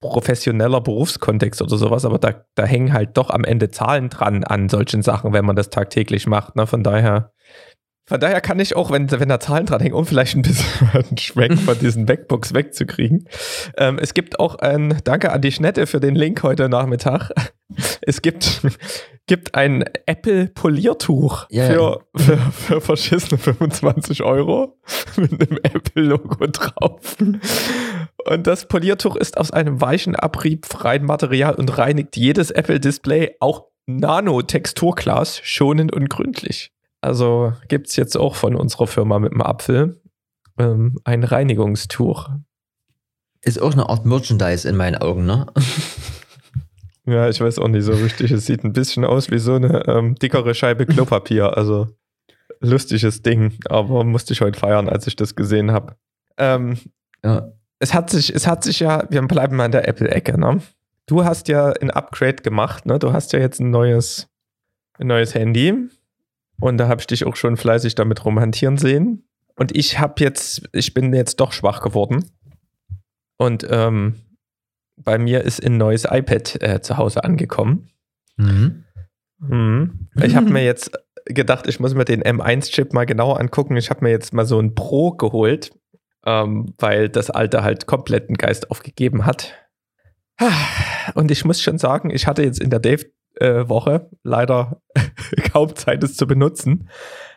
Speaker 3: professioneller Berufskontext oder sowas, aber da, da hängen halt doch am Ende Zahlen dran an solchen Sachen, wenn man das tagtäglich macht. Ne? Von daher, von daher kann ich auch, wenn, wenn da Zahlen dran hängen, um vielleicht ein bisschen einen Schwenk von diesen MacBooks wegzukriegen. Ähm, es gibt auch ein Danke an die Schnette für den Link heute Nachmittag. Es gibt gibt ein Apple-Poliertuch ja, für, für, für verschissene 25 Euro mit einem Apple-Logo drauf. Und das Poliertuch ist aus einem weichen, abriebfreien Material und reinigt jedes Apple-Display, auch Nano-Texturglas, schonend und gründlich. Also gibt es jetzt auch von unserer Firma mit dem Apfel ähm, ein Reinigungstuch.
Speaker 2: Ist auch eine Art Merchandise in meinen Augen, ne?
Speaker 3: Ja, ich weiß auch nicht so richtig. Es sieht ein bisschen aus wie so eine ähm, dickere Scheibe Klopapier. Also lustiges Ding, aber musste ich heute feiern, als ich das gesehen habe. Ähm, ja. Es hat sich, es hat sich ja, wir bleiben mal in der Apple-Ecke, ne? Du hast ja ein Upgrade gemacht, ne? Du hast ja jetzt ein neues, ein neues Handy. Und da habe ich dich auch schon fleißig damit romantieren sehen. Und ich habe jetzt, ich bin jetzt doch schwach geworden. Und ähm, bei mir ist ein neues iPad äh, zu Hause angekommen. Mhm. Mhm. Ich habe mir jetzt gedacht, ich muss mir den M1-Chip mal genauer angucken. Ich habe mir jetzt mal so ein Pro geholt, ähm, weil das alte halt kompletten Geist aufgegeben hat. Und ich muss schon sagen, ich hatte jetzt in der Dave-Woche äh, leider kaum Zeit, es zu benutzen.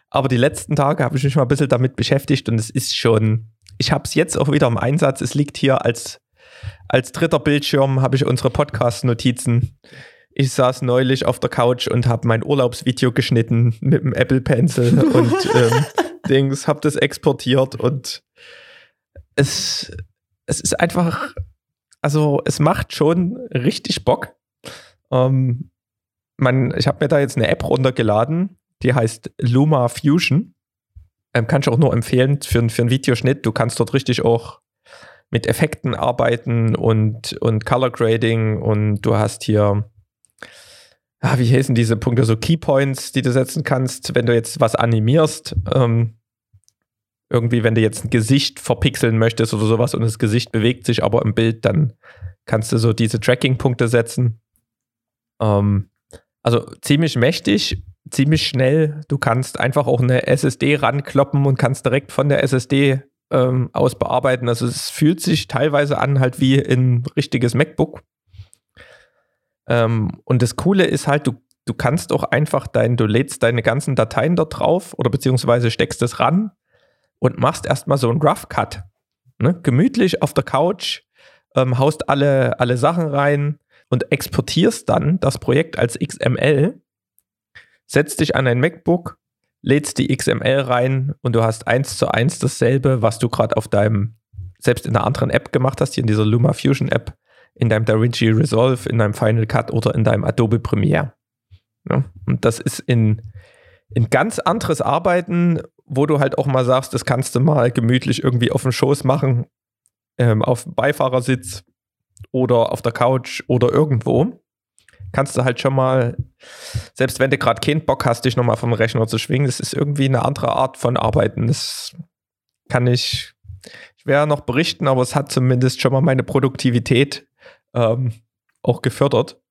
Speaker 3: Aber die letzten Tage habe ich mich mal ein bisschen damit beschäftigt und es ist schon, ich habe es jetzt auch wieder im Einsatz. Es liegt hier als als dritter Bildschirm habe ich unsere Podcast-Notizen. Ich saß neulich auf der Couch und habe mein Urlaubsvideo geschnitten mit dem Apple Pencil und ähm, Dings, habe das exportiert und es, es ist einfach, also es macht schon richtig Bock. Ähm, man, ich habe mir da jetzt eine App runtergeladen, die heißt Luma Fusion. Ähm, kann ich auch nur empfehlen für, für einen Videoschnitt. Du kannst dort richtig auch mit Effekten arbeiten und, und Color Grading und du hast hier, ah, wie heißen diese Punkte, so Keypoints, die du setzen kannst, wenn du jetzt was animierst. Ähm, irgendwie, wenn du jetzt ein Gesicht verpixeln möchtest oder sowas und das Gesicht bewegt sich aber im Bild, dann kannst du so diese Tracking-Punkte setzen. Ähm, also ziemlich mächtig, ziemlich schnell. Du kannst einfach auch eine SSD rankloppen und kannst direkt von der SSD ähm, aus bearbeiten. Also es fühlt sich teilweise an halt wie ein richtiges MacBook, Ähm, und das Coole ist halt, du, du kannst auch einfach dein, du lädst deine ganzen Dateien da drauf oder beziehungsweise steckst es ran und machst erstmal so einen Rough Cut. Ne? Gemütlich auf der Couch, ähm, haust alle, alle Sachen rein und exportierst dann das Projekt als XML, setzt dich an ein MacBook, lädst die XML rein und du hast eins zu eins dasselbe, was du gerade auf deinem, selbst in einer anderen App gemacht hast, hier in dieser Luma Fusion App, in deinem DaVinci Resolve, in deinem Final Cut oder in deinem Adobe Premiere. Ja, und das ist in, in ganz anderes Arbeiten, wo du halt auch mal sagst, das kannst du mal gemütlich irgendwie auf dem Schoß machen, ähm, auf dem Beifahrersitz oder auf der Couch oder irgendwo. Kannst du halt schon mal, selbst wenn du gerade keinen Bock hast, dich nochmal vom Rechner zu schwingen, das ist irgendwie eine andere Art von Arbeiten. Das kann ich, ich werde noch berichten, aber es hat zumindest schon mal meine Produktivität ähm, auch gefördert.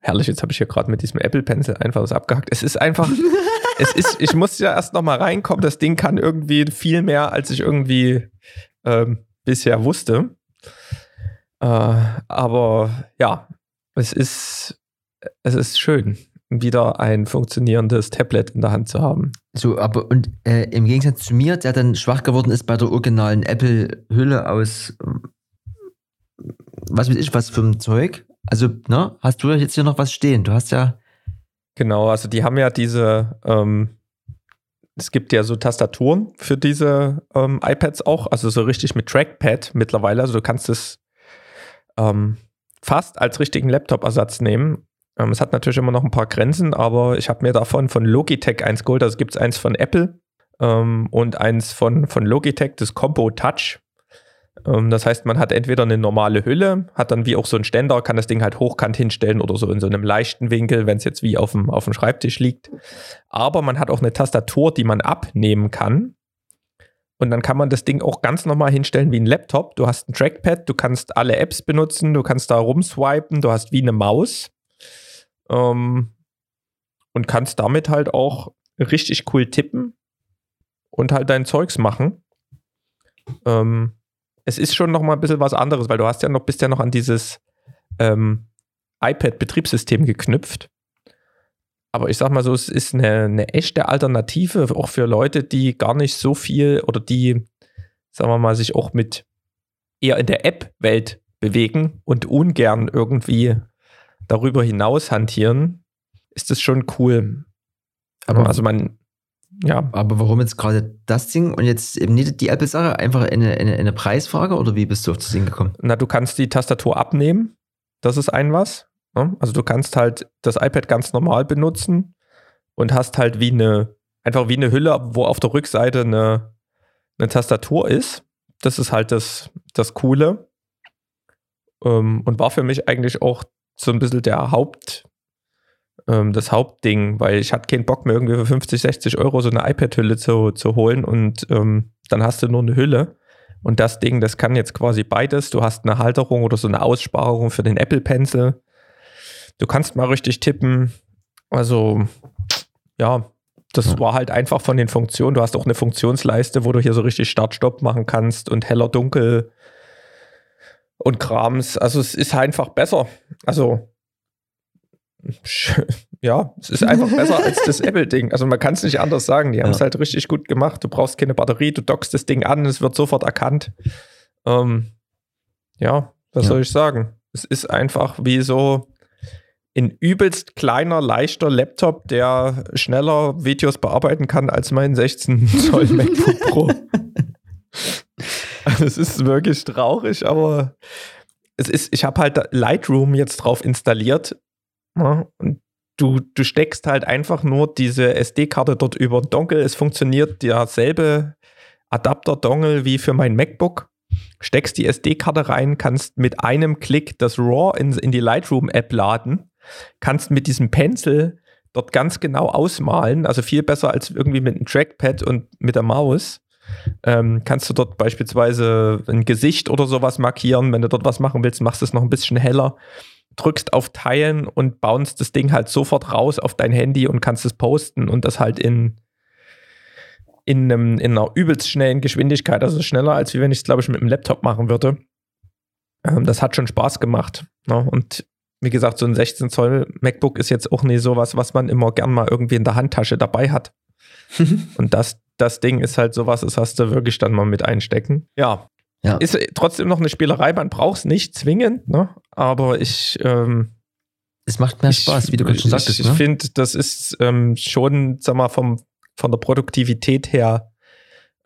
Speaker 3: Herrlich, jetzt habe ich hier gerade mit diesem Apple Pencil einfach das abgehackt. Es ist einfach, es ist, ich muss ja erst noch mal reinkommen. Das Ding kann irgendwie viel mehr, als ich irgendwie ähm, bisher wusste. Äh, aber ja, es ist, es ist schön, wieder ein funktionierendes Tablet in der Hand zu haben.
Speaker 2: So, aber und äh, im Gegensatz zu mir, der dann schwach geworden ist bei der originalen Apple-Hülle aus was weiß ich, was für ein Zeug. Also, ne, hast du jetzt hier noch was stehen? Du hast ja.
Speaker 3: Genau, also die haben ja diese, ähm, es gibt ja so Tastaturen für diese ähm, iPads auch, also so richtig mit Trackpad mittlerweile. Also du kannst es ähm, fast als richtigen Laptop-Ersatz nehmen. Ähm, es hat natürlich immer noch ein paar Grenzen, aber ich habe mir davon von Logitech eins geholt. Also gibt es eins von Apple ähm, und eins von, von Logitech, das Combo Touch. Ähm, das heißt, man hat entweder eine normale Hülle, hat dann wie auch so einen Ständer, kann das Ding halt hochkant hinstellen oder so in so einem leichten Winkel, wenn es jetzt wie auf dem, auf dem Schreibtisch liegt. Aber man hat auch eine Tastatur, die man abnehmen kann. Und dann kann man das Ding auch ganz normal hinstellen wie ein Laptop. Du hast ein Trackpad, du kannst alle Apps benutzen, du kannst da rumswipen, du hast wie eine Maus. Ähm, und kannst damit halt auch richtig cool tippen und halt dein Zeugs machen. Ähm, es ist schon noch mal ein bisschen was anderes, weil du hast ja noch, bist ja noch an dieses ähm, iPad-Betriebssystem geknüpft. Aber ich sag mal so, es ist eine, eine, echte Alternative, auch für Leute, die gar nicht so viel oder die, sagen wir mal, sich auch mit eher in der App-Welt bewegen und ungern irgendwie darüber hinaus hantieren, ist das schon cool. Aber also man, ja.
Speaker 2: Aber warum jetzt gerade das Ding und jetzt eben nicht die Apple-Sache? Einfach eine, eine, eine Preisfrage oder wie bist du auf das Ding gekommen?
Speaker 3: Na, du kannst die Tastatur abnehmen. Das ist ein was. Ne? Also du kannst halt das iPad ganz normal benutzen und hast halt wie eine, einfach wie eine Hülle, wo auf der Rückseite eine, eine Tastatur ist. Das ist halt das, das Coole. Ähm, und war für mich eigentlich auch so ein bisschen der Haupt, ähm, das Hauptding, weil ich hatte keinen Bock mehr irgendwie für 50, 60 Euro so eine iPad-Hülle zu, zu holen und ähm, dann hast du nur eine Hülle. Und das Ding, das kann jetzt quasi beides. Du hast eine Halterung oder so eine Aussparung für den Apple Pencil. Du kannst mal richtig tippen. Also, ja, das war halt einfach von den Funktionen. Du hast auch eine Funktionsleiste, wo du hier so richtig Start-Stopp machen kannst und heller, dunkel und Krams. Also, es ist einfach besser. Also, ja, es ist einfach besser als das Apple-Ding. Also man kann es nicht anders sagen. Die haben es halt richtig gut gemacht. Du brauchst keine Batterie, du dockst das Ding an, es wird sofort erkannt. Ähm, ja, was ja. soll ich sagen? Es ist einfach wie so ein übelst kleiner, leichter Laptop, der schneller Videos bearbeiten kann als mein 16 Zoll MacBook Pro. also es ist wirklich traurig, aber es ist, ich habe halt Lightroom jetzt drauf installiert ja, und du, du steckst halt einfach nur diese SD-Karte dort über Dongle. Es funktioniert derselbe Adapter-Dongle wie für mein MacBook. Steckst die SD-Karte rein, kannst mit einem Klick das RAW in, in die Lightroom-App laden, kannst mit diesem Pencil dort ganz genau ausmalen, also viel besser als irgendwie mit einem Trackpad und mit der Maus. Ähm, kannst du dort beispielsweise ein Gesicht oder sowas markieren. Wenn du dort was machen willst, machst du es noch ein bisschen heller drückst auf Teilen und bounce das Ding halt sofort raus auf dein Handy und kannst es posten und das halt in, in, einem, in einer übelst schnellen Geschwindigkeit, also schneller, als wenn ich es, glaube ich, mit einem Laptop machen würde. Ähm, das hat schon Spaß gemacht. Ne? Und wie gesagt, so ein 16 Zoll MacBook ist jetzt auch nicht sowas, was man immer gern mal irgendwie in der Handtasche dabei hat. und das, das Ding ist halt sowas, das hast du wirklich dann mal mit einstecken. Ja. ja. Ist trotzdem noch eine Spielerei, man braucht es nicht zwingend, ne? aber ich. Ähm,
Speaker 2: es macht mehr Spaß, ich, wie du gerade schon sagtest.
Speaker 3: Ich, ich ne? finde, das ist ähm, schon, sag mal, vom, von der Produktivität her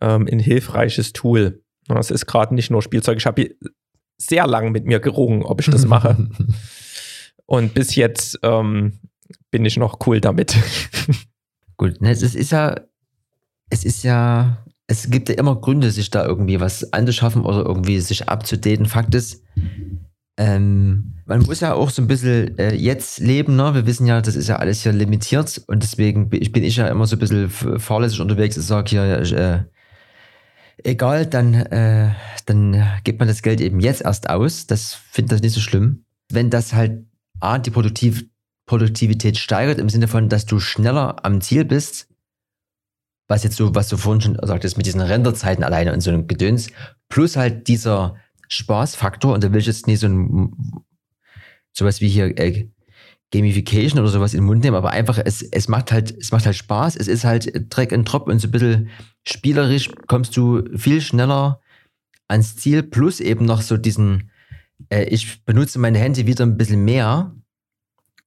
Speaker 3: ähm, ein hilfreiches Tool. Es ist gerade nicht nur Spielzeug. Ich habe sehr lange mit mir gerungen, ob ich das mache. Und bis jetzt ähm, bin ich noch cool damit.
Speaker 2: Gut, ne, es ist ja, es ist ja, es gibt ja immer Gründe, sich da irgendwie was anzuschaffen oder irgendwie sich abzudaten. Fakt ist, ähm, man muss ja auch so ein bisschen äh, jetzt leben, ne? Wir wissen ja, das ist ja alles hier limitiert und deswegen bin ich, ja immer so ein bisschen fahrlässig unterwegs. Ich sage hier, äh, egal, dann, äh, dann gibt man das Geld eben jetzt erst aus. Das finde ich nicht so schlimm. Wenn das halt A, die Produktiv Produktivität steigert, im Sinne von, dass du schneller am Ziel bist, was jetzt so, was du vorhin schon sagtest, mit diesen Renderzeiten alleine und so einem Gedöns, plus halt dieser Spaßfaktor, und da will ich jetzt nicht so ein sowas wie hier äh, Gamification oder sowas in den Mund nehmen, aber einfach, es, es macht halt, es macht halt Spaß, es ist halt Dreck and Drop und so ein bisschen spielerisch kommst du viel schneller ans Ziel, plus eben noch so diesen, äh, ich benutze meine Hände wieder ein bisschen mehr.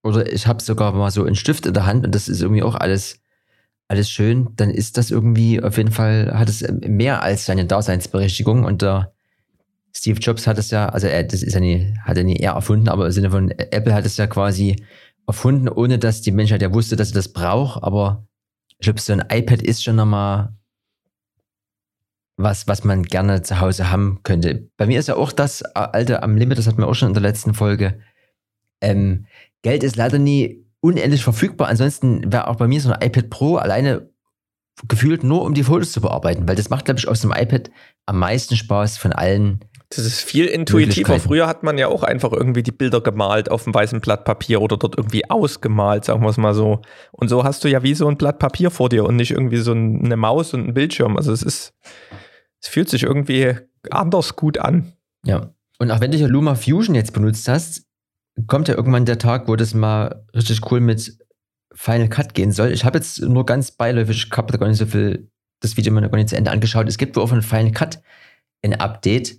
Speaker 2: Oder ich habe sogar mal so einen Stift in der Hand und das ist irgendwie auch alles, alles schön. Dann ist das irgendwie auf jeden Fall, hat es mehr als seine Daseinsberechtigung. Und der Steve Jobs hat es ja, also er, das ist ja nie, hat er nie er erfunden, aber im Sinne von Apple hat es ja quasi erfunden, ohne dass die Menschheit ja wusste, dass sie das braucht. Aber ich glaube, so ein iPad ist schon nochmal was, was man gerne zu Hause haben könnte. Bei mir ist ja auch das alte am Limit, das hatten wir auch schon in der letzten Folge. Ähm, Geld ist leider nie unendlich verfügbar. Ansonsten wäre auch bei mir so ein iPad Pro alleine gefühlt nur, um die Fotos zu bearbeiten, weil das macht, glaube ich, aus dem iPad am meisten Spaß von allen.
Speaker 3: Das ist viel intuitiver. Früher hat man ja auch einfach irgendwie die Bilder gemalt auf einem weißen Blatt Papier oder dort irgendwie ausgemalt, sagen wir es mal so. Und so hast du ja wie so ein Blatt Papier vor dir und nicht irgendwie so eine Maus und ein Bildschirm. Also es ist, es fühlt sich irgendwie anders gut an.
Speaker 2: Ja. Und auch wenn du ja Luma Fusion jetzt benutzt hast, kommt ja irgendwann der Tag, wo das mal richtig cool mit Final Cut gehen soll. Ich habe jetzt nur ganz beiläufig, ich habe gar nicht so viel das Video mal gar nicht zu Ende angeschaut. Es gibt wohl auch von Final Cut ein Update.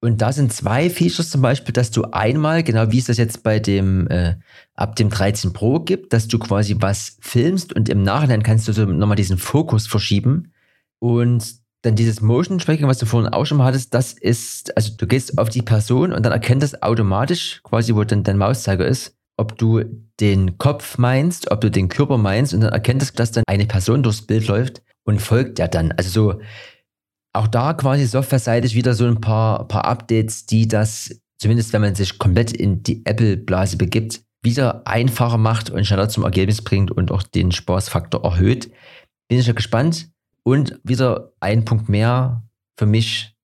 Speaker 2: Und da sind zwei Features zum Beispiel, dass du einmal, genau wie es das jetzt bei dem äh, ab dem 13 Pro gibt, dass du quasi was filmst und im Nachhinein kannst du so nochmal diesen Fokus verschieben. Und dann dieses Motion Tracking, was du vorhin auch schon mal hattest, das ist, also du gehst auf die Person und dann erkennt das automatisch, quasi wo dann dein Mauszeiger ist, ob du den Kopf meinst, ob du den Körper meinst und dann erkennt es, dass dann eine Person durchs Bild läuft und folgt der dann. Also so, auch da quasi softwareseitig wieder so ein paar, paar Updates, die das, zumindest wenn man sich komplett in die Apple-Blase begibt, wieder einfacher macht und schneller zum Ergebnis bringt und auch den Spaßfaktor erhöht. Bin ich ja gespannt. Und wieder ein Punkt mehr für mich,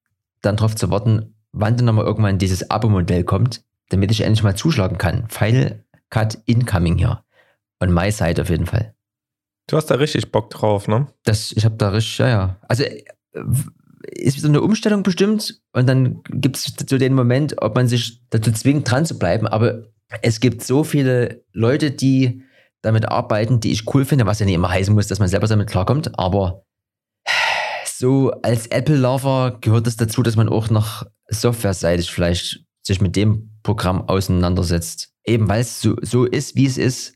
Speaker 2: dann darauf zu warten, wann dann nochmal irgendwann dieses Abo-Modell kommt, damit ich endlich mal zuschlagen kann. Final Cut Incoming hier. On my side auf jeden Fall.
Speaker 3: Du hast da richtig Bock drauf, ne?
Speaker 2: Das, ich habe da richtig, ja, ja. Also ist so eine Umstellung bestimmt und dann gibt es so den Moment, ob man sich dazu zwingt, dran zu bleiben. Aber es gibt so viele Leute, die damit arbeiten, die ich cool finde, was ja nicht immer heißen muss, dass man selber damit klarkommt. Aber so als Apple-Lover gehört es das dazu, dass man auch noch softwareseitig vielleicht sich mit dem Programm auseinandersetzt. Eben weil es so, so ist, wie es ist,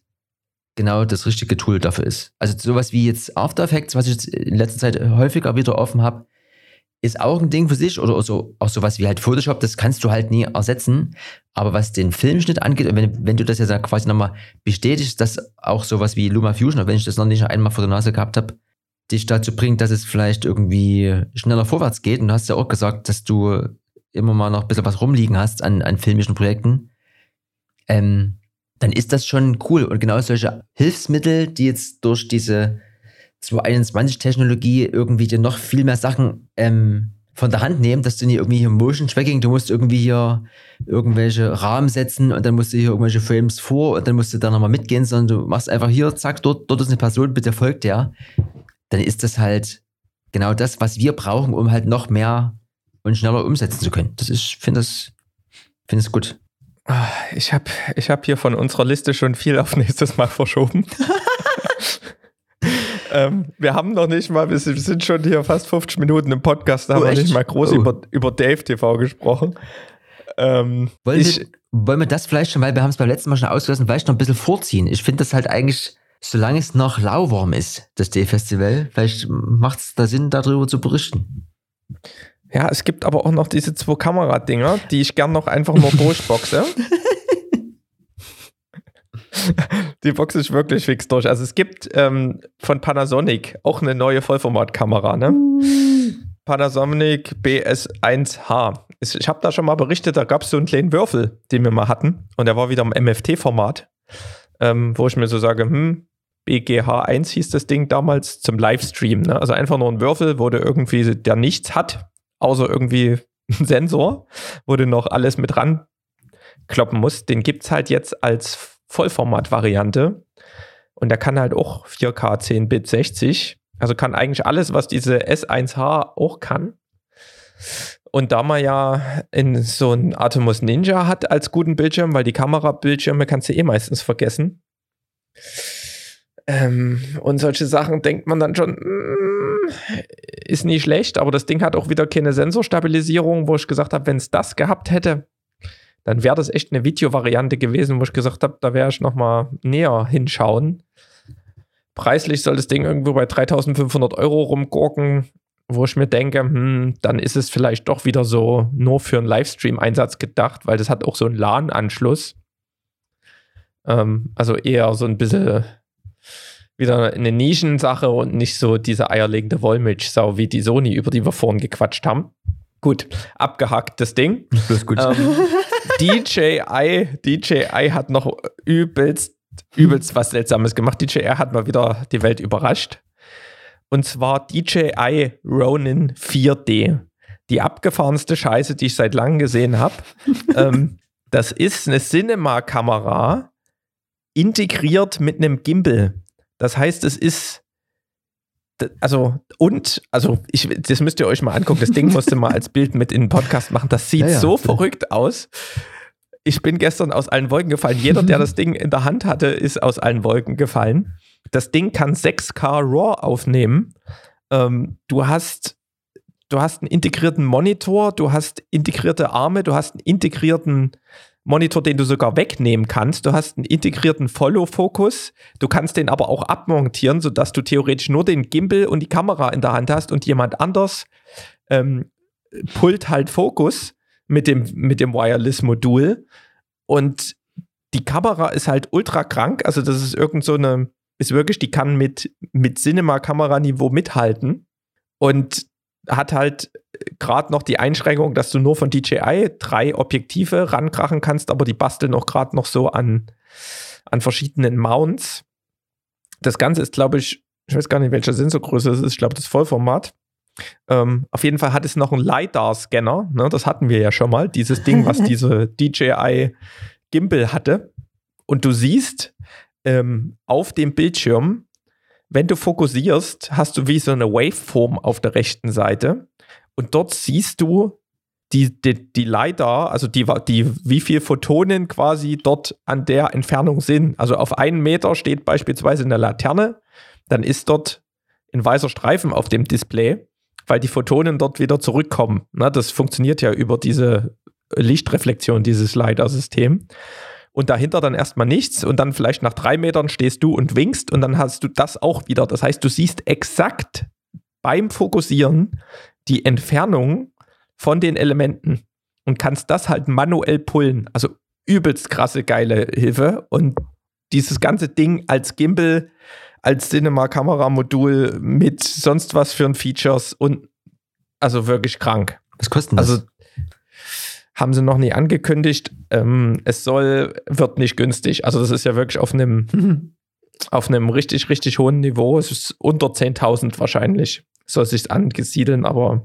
Speaker 2: genau das richtige Tool dafür ist. Also sowas wie jetzt After Effects, was ich jetzt in letzter Zeit häufiger wieder offen habe, ist auch ein Ding für sich oder so, auch sowas wie halt Photoshop, das kannst du halt nie ersetzen. Aber was den Filmschnitt angeht, und wenn, wenn du das jetzt quasi nochmal bestätigst, dass auch sowas wie Luma Fusion, wenn ich das noch nicht einmal vor der Nase gehabt habe, dich dazu bringt, dass es vielleicht irgendwie schneller vorwärts geht. Und du hast ja auch gesagt, dass du immer mal noch ein bisschen was rumliegen hast an, an filmischen Projekten. Ähm, dann ist das schon cool. Und genau solche Hilfsmittel, die jetzt durch diese 221-Technologie irgendwie dir noch viel mehr Sachen ähm, von der Hand nehmen, dass du nicht irgendwie hier Motion Tracking, du musst irgendwie hier irgendwelche Rahmen setzen und dann musst du hier irgendwelche Frames vor und dann musst du da nochmal mitgehen, sondern du machst einfach hier, zack, dort, dort ist eine Person, bitte folgt der dann ist das halt genau das, was wir brauchen, um halt noch mehr und schneller umsetzen zu können. Das ist, finde das, finde es gut.
Speaker 3: Ah, ich habe ich hab hier von unserer Liste schon viel auf nächstes Mal verschoben. ähm, wir haben noch nicht mal, wir sind schon hier fast 50 Minuten im Podcast, da oh, haben wir nicht mal groß oh. über, über Dave TV gesprochen.
Speaker 2: Ähm, wollen, ich, wir, wollen wir das vielleicht schon, weil wir haben es beim letzten Mal schon ausgelassen, vielleicht noch ein bisschen vorziehen? Ich finde das halt eigentlich, solange es noch lauwarm ist, das D-Festival, vielleicht macht es da Sinn, darüber zu berichten.
Speaker 3: Ja, es gibt aber auch noch diese zwei Kameradinger, die ich gern noch einfach nur durchboxe. die boxe ich wirklich fix durch. Also es gibt ähm, von Panasonic auch eine neue Vollformatkamera, ne? Panasonic BS1H. Ich habe da schon mal berichtet, da gab es so einen kleinen Würfel, den wir mal hatten. Und der war wieder im MFT-Format, ähm, wo ich mir so sage, hm, BGH1 hieß das Ding damals zum Livestream. Ne? Also einfach nur ein Würfel, wo du irgendwie, der nichts hat, außer irgendwie ein Sensor, wo du noch alles mit ran kloppen musst. Den gibt es halt jetzt als Vollformat-Variante. Und der kann halt auch 4K 10-Bit 60. Also kann eigentlich alles, was diese S1H auch kann. Und da man ja in so ein Atomos Ninja hat als guten Bildschirm, weil die Kamerabildschirme kannst du eh meistens vergessen. Ähm, und solche Sachen denkt man dann schon, mm, ist nie schlecht, aber das Ding hat auch wieder keine Sensorstabilisierung, wo ich gesagt habe, wenn es das gehabt hätte, dann wäre das echt eine Videovariante gewesen, wo ich gesagt habe, da wäre ich nochmal näher hinschauen. Preislich soll das Ding irgendwo bei 3500 Euro rumgurken, wo ich mir denke, hm, dann ist es vielleicht doch wieder so nur für einen Livestream-Einsatz gedacht, weil das hat auch so einen LAN-Anschluss. Ähm, also eher so ein bisschen wieder eine Nischensache und nicht so diese eierlegende Wollmilchsau wie die Sony, über die wir vorhin gequatscht haben. Gut, abgehakt das Ding.
Speaker 2: Das ist gut. Ähm,
Speaker 3: DJI, DJI hat noch übelst, übelst was Seltsames gemacht. DJI hat mal wieder die Welt überrascht. Und zwar DJI Ronin 4D. Die abgefahrenste Scheiße, die ich seit langem gesehen habe. ähm, das ist eine Cinema-Kamera integriert mit einem Gimbal. Das heißt, es ist also und also ich das müsst ihr euch mal angucken. Das Ding musste mal als Bild mit in den Podcast machen. Das sieht ja, ja. so verrückt aus. Ich bin gestern aus allen Wolken gefallen. Jeder, der das Ding in der Hand hatte, ist aus allen Wolken gefallen. Das Ding kann 6K RAW aufnehmen. Ähm, du hast du hast einen integrierten Monitor, du hast integrierte Arme, du hast einen integrierten Monitor, den du sogar wegnehmen kannst. Du hast einen integrierten Follow-Fokus. Du kannst den aber auch abmontieren, sodass du theoretisch nur den Gimbal und die Kamera in der Hand hast und jemand anders ähm, pullt halt Fokus mit dem, mit dem Wireless-Modul. Und die Kamera ist halt ultra krank. Also, das ist irgend so eine, ist wirklich, die kann mit, mit Cinema-Kameraniveau mithalten. Und hat halt gerade noch die Einschränkung, dass du nur von DJI drei Objektive rankrachen kannst, aber die basteln auch gerade noch so an, an verschiedenen Mounts. Das Ganze ist, glaube ich, ich weiß gar nicht, welche Sensorgröße es ist, ich glaube, das Vollformat. Ähm, auf jeden Fall hat es noch einen LiDAR-Scanner, ne? das hatten wir ja schon mal, dieses Ding, was diese DJI Gimbal hatte. Und du siehst ähm, auf dem Bildschirm, wenn du fokussierst, hast du wie so eine Waveform auf der rechten Seite. Und dort siehst du die, die, die LiDAR, also die, die, wie viel Photonen quasi dort an der Entfernung sind. Also auf einen Meter steht beispielsweise eine Laterne, dann ist dort ein weißer Streifen auf dem Display, weil die Photonen dort wieder zurückkommen. Na, das funktioniert ja über diese Lichtreflexion, dieses LiDAR-System und dahinter dann erstmal nichts und dann vielleicht nach drei Metern stehst du und winkst und dann hast du das auch wieder. Das heißt, du siehst exakt beim Fokussieren die Entfernung von den Elementen und kannst das halt manuell pullen. Also übelst krasse, geile Hilfe und dieses ganze Ding als Gimbal, als Cinema-Kameramodul mit sonst was für ein Features und also wirklich krank.
Speaker 2: Was kostet das?
Speaker 3: Also haben sie noch nie angekündigt. Ähm, es soll, wird nicht günstig. Also das ist ja wirklich auf einem, auf einem richtig, richtig hohen Niveau. Es ist unter 10.000 wahrscheinlich. Soll sich angesiedeln, aber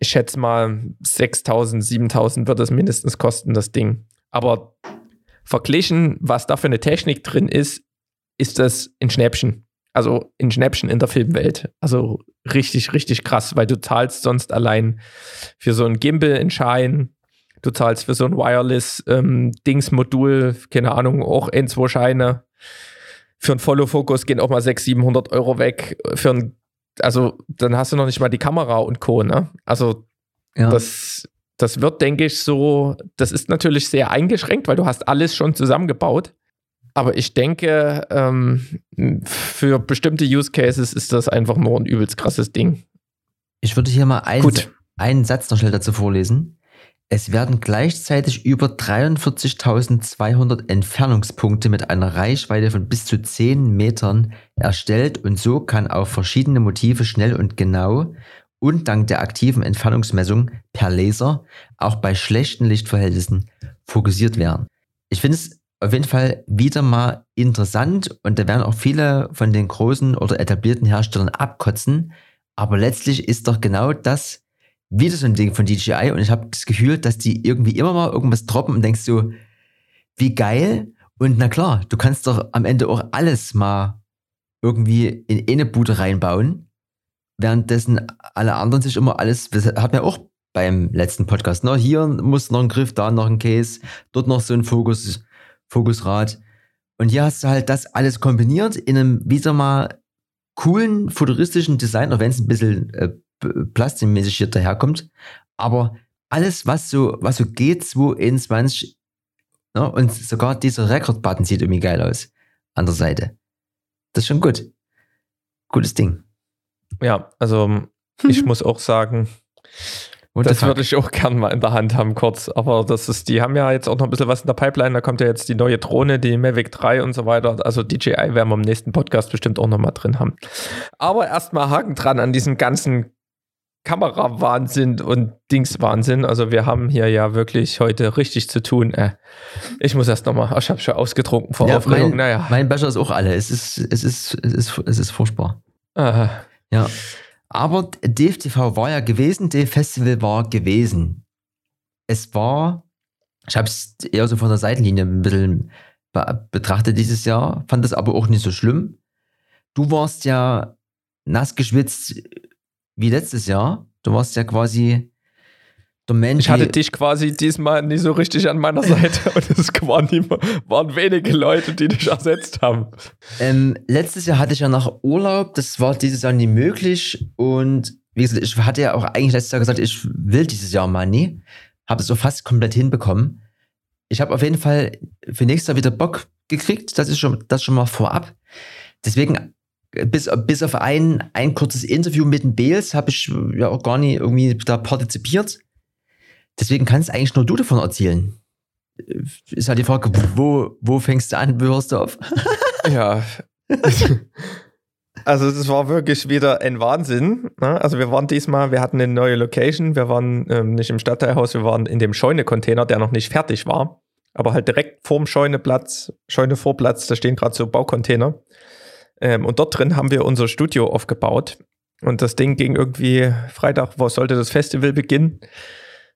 Speaker 3: ich schätze mal 6.000, 7.000 wird es mindestens kosten, das Ding. Aber verglichen, was da für eine Technik drin ist, ist das ein Schnäppchen. Also ein Schnäppchen in der Filmwelt. Also richtig, richtig krass, weil du zahlst sonst allein für so ein Gimbal in Schein Du zahlst für so ein Wireless-Dings-Modul, ähm, keine Ahnung, auch ein, zwei Scheine. Für einen Follow-Focus gehen auch mal 600, 700 Euro weg. Für ein, also dann hast du noch nicht mal die Kamera und Co. Ne? Also ja. das, das wird, denke ich, so, das ist natürlich sehr eingeschränkt, weil du hast alles schon zusammengebaut. Aber ich denke, ähm, für bestimmte Use Cases ist das einfach nur ein übelst krasses Ding.
Speaker 2: Ich würde hier mal einen, einen Satz noch schnell dazu vorlesen. Es werden gleichzeitig über 43.200 Entfernungspunkte mit einer Reichweite von bis zu 10 Metern erstellt und so kann auf verschiedene Motive schnell und genau und dank der aktiven Entfernungsmessung per Laser auch bei schlechten Lichtverhältnissen fokussiert werden. Ich finde es auf jeden Fall wieder mal interessant und da werden auch viele von den großen oder etablierten Herstellern abkotzen. Aber letztlich ist doch genau das wieder so ein Ding von DJI und ich habe das Gefühl, dass die irgendwie immer mal irgendwas droppen und denkst so, wie geil. Und na klar, du kannst doch am Ende auch alles mal irgendwie in eine Bude reinbauen, währenddessen alle anderen sich immer alles, das hat ja auch beim letzten Podcast, ne? hier muss noch ein Griff, da noch ein Case, dort noch so ein Fokus, Fokusrad. Und hier hast du halt das alles kombiniert in einem wieder mal coolen, futuristischen Design, auch wenn es ein bisschen äh, plastikmäßig hier daherkommt. Aber alles, was so, was so geht, 221, ne, und sogar dieser Record-Button sieht irgendwie geil aus. An der Seite. Das ist schon gut. Gutes Ding.
Speaker 3: Ja, also ich muss auch sagen, What das würde ich auch gern mal in der Hand haben, kurz. Aber das ist, die haben ja jetzt auch noch ein bisschen was in der Pipeline. Da kommt ja jetzt die neue Drohne, die Mavic 3 und so weiter. Also DJI werden wir im nächsten Podcast bestimmt auch noch mal drin haben. Aber erstmal Haken dran an diesem ganzen Kamerawahnsinn und Dingswahnsinn. Also wir haben hier ja wirklich heute richtig zu tun. Äh, ich muss erst nochmal, ich habe schon ausgetrunken vor
Speaker 2: ja, Aufregung. Mein, naja. mein Becher ist auch alle. Es ist, es ist, es ist, es ist furchtbar. Aha. Ja. Aber DFTV war ja gewesen, DF Festival war gewesen. Es war, ich habe es eher so von der Seitenlinie ein bisschen betrachtet dieses Jahr, fand das aber auch nicht so schlimm. Du warst ja nass geschwitzt wie letztes Jahr. Du warst ja quasi
Speaker 3: der Mensch. Ich hatte dich quasi diesmal nicht so richtig an meiner Seite und es waren, nie, waren wenige Leute, die dich ersetzt haben.
Speaker 2: Ähm, letztes Jahr hatte ich ja nach Urlaub, das war dieses Jahr nie möglich und wie gesagt, ich hatte ja auch eigentlich letztes Jahr gesagt, ich will dieses Jahr mal nie. Habe es so fast komplett hinbekommen. Ich habe auf jeden Fall für nächstes Jahr wieder Bock gekriegt, das ist schon, das schon mal vorab. Deswegen bis, bis auf ein, ein kurzes Interview mit dem Beels habe ich ja auch gar nicht irgendwie da partizipiert. Deswegen kannst eigentlich nur du davon erzählen. Ist halt die Frage, wo, wo fängst du an, wo hörst du auf?
Speaker 3: ja. Also es war wirklich wieder ein Wahnsinn. Ne? Also wir waren diesmal, wir hatten eine neue Location, wir waren ähm, nicht im Stadtteilhaus, wir waren in dem Scheune-Container, der noch nicht fertig war, aber halt direkt vorm Scheuneplatz, Scheune-Vorplatz, da stehen gerade so Baucontainer. Ähm, und dort drin haben wir unser Studio aufgebaut. Und das Ding ging irgendwie Freitag, wo sollte das Festival beginnen?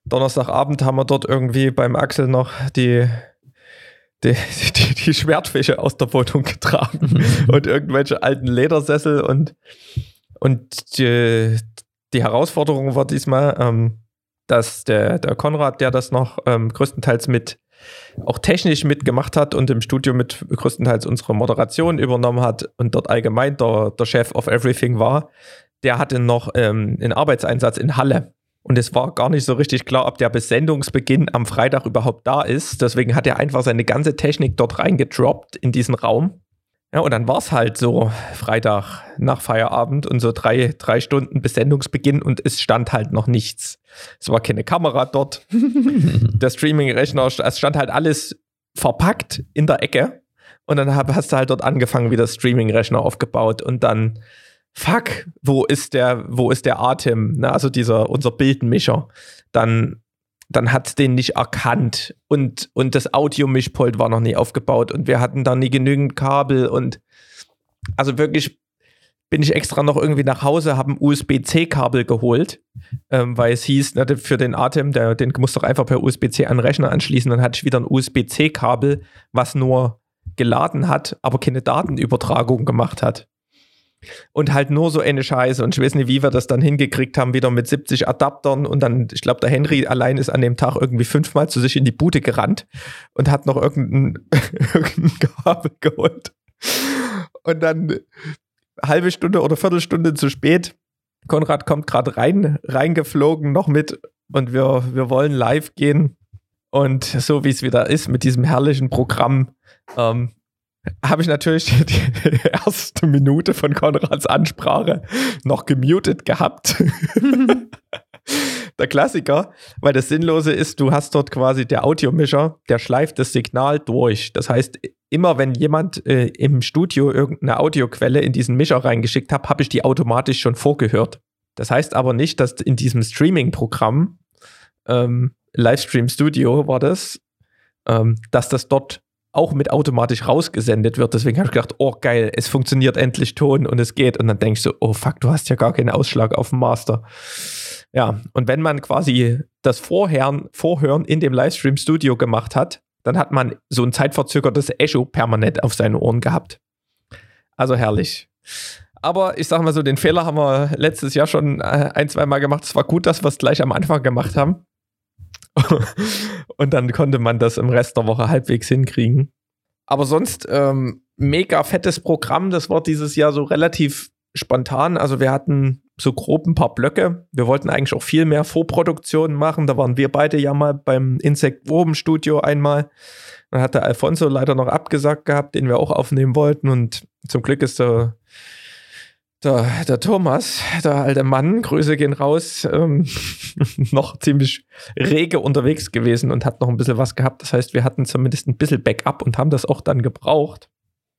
Speaker 3: Donnerstagabend haben wir dort irgendwie beim Axel noch die, die, die, die Schwertfische aus der Wohnung getragen und irgendwelche alten Ledersessel und, und die, die Herausforderung war diesmal, ähm, dass der, der Konrad, der das noch ähm, größtenteils mit auch technisch mitgemacht hat und im Studio mit größtenteils unsere Moderation übernommen hat und dort allgemein der, der Chef of Everything war, der hatte noch ähm, einen Arbeitseinsatz in Halle. Und es war gar nicht so richtig klar, ob der bis Sendungsbeginn am Freitag überhaupt da ist. Deswegen hat er einfach seine ganze Technik dort reingedroppt in diesen Raum. Ja, und dann war es halt so Freitag nach Feierabend und so drei, drei Stunden bis Sendungsbeginn und es stand halt noch nichts. Es war keine Kamera dort. der Streaming-Rechner, es stand halt alles verpackt in der Ecke. Und dann hast du halt dort angefangen, wieder Streaming-Rechner aufgebaut und dann, fuck, wo ist der, wo ist der Atem? Ne? Also dieser, unser Bildmischer. Dann dann hat es den nicht erkannt und, und das Audiomischpult war noch nie aufgebaut und wir hatten da nie genügend Kabel und also wirklich bin ich extra noch irgendwie nach Hause, habe ein USB-C-Kabel geholt, ähm, weil es hieß, ne, für den Atem, der, den musst du doch einfach per USB-C an den Rechner anschließen. Dann hatte ich wieder ein USB-C-Kabel, was nur geladen hat, aber keine Datenübertragung gemacht hat. Und halt nur so eine Scheiße. Und ich weiß nicht, wie wir das dann hingekriegt haben, wieder mit 70 Adaptern. Und dann, ich glaube, der Henry allein ist an dem Tag irgendwie fünfmal zu sich in die Bude gerannt und hat noch irgendein, irgendein Kabel geholt. Und dann halbe Stunde oder Viertelstunde zu spät. Konrad kommt gerade rein, reingeflogen, noch mit. Und wir, wir wollen live gehen. Und so wie es wieder ist mit diesem herrlichen Programm, ähm, habe ich natürlich die erste Minute von Konrads Ansprache noch gemutet gehabt. der Klassiker, weil das Sinnlose ist, du hast dort quasi der Audiomischer, der schleift das Signal durch. Das heißt, immer wenn jemand äh, im Studio irgendeine Audioquelle in diesen Mischer reingeschickt hat, habe ich die automatisch schon vorgehört. Das heißt aber nicht, dass in diesem Streaming-Programm, ähm, Livestream Studio war das, ähm, dass das dort auch mit automatisch rausgesendet wird. Deswegen habe ich gedacht, oh geil, es funktioniert endlich Ton und es geht. Und dann denkst du, oh fuck, du hast ja gar keinen Ausschlag auf dem Master. Ja, und wenn man quasi das Vorhören, Vorhören in dem Livestream-Studio gemacht hat, dann hat man so ein zeitverzögertes Echo permanent auf seinen Ohren gehabt. Also herrlich. Aber ich sage mal so, den Fehler haben wir letztes Jahr schon äh, ein, zwei Mal gemacht. Es war gut, dass wir es gleich am Anfang gemacht haben. und dann konnte man das im Rest der Woche halbwegs hinkriegen. Aber sonst ähm, mega fettes Programm. Das war dieses Jahr so relativ spontan. Also wir hatten so grob ein paar Blöcke. Wir wollten eigentlich auch viel mehr Vorproduktionen machen. Da waren wir beide ja mal beim Insect Wurm Studio einmal. Dann hat der Alfonso leider noch abgesagt gehabt, den wir auch aufnehmen wollten. Und zum Glück ist der der, der Thomas, der alte Mann, Grüße gehen raus, ähm, noch ziemlich rege unterwegs gewesen und hat noch ein bisschen was gehabt. Das heißt, wir hatten zumindest ein bisschen Backup und haben das auch dann gebraucht.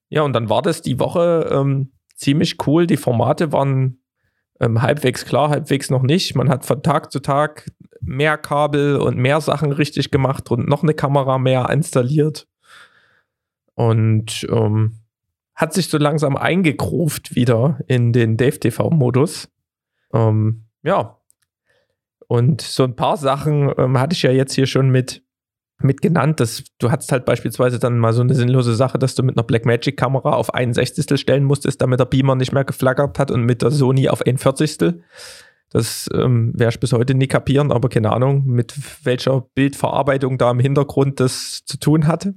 Speaker 3: Ja, und dann war das die Woche ähm, ziemlich cool. Die Formate waren ähm, halbwegs klar, halbwegs noch nicht. Man hat von Tag zu Tag mehr Kabel und mehr Sachen richtig gemacht und noch eine Kamera mehr installiert. Und ähm, hat sich so langsam eingegruft wieder in den Dave TV-Modus. Ähm, ja. Und so ein paar Sachen ähm, hatte ich ja jetzt hier schon mit, mit genannt. Dass du hattest halt beispielsweise dann mal so eine sinnlose Sache, dass du mit einer Blackmagic-Kamera auf 61. stellen musstest, damit der Beamer nicht mehr geflackert hat und mit der Sony auf 41. Das ähm, werde ich bis heute nie kapieren, aber keine Ahnung, mit welcher Bildverarbeitung da im Hintergrund das zu tun hatte.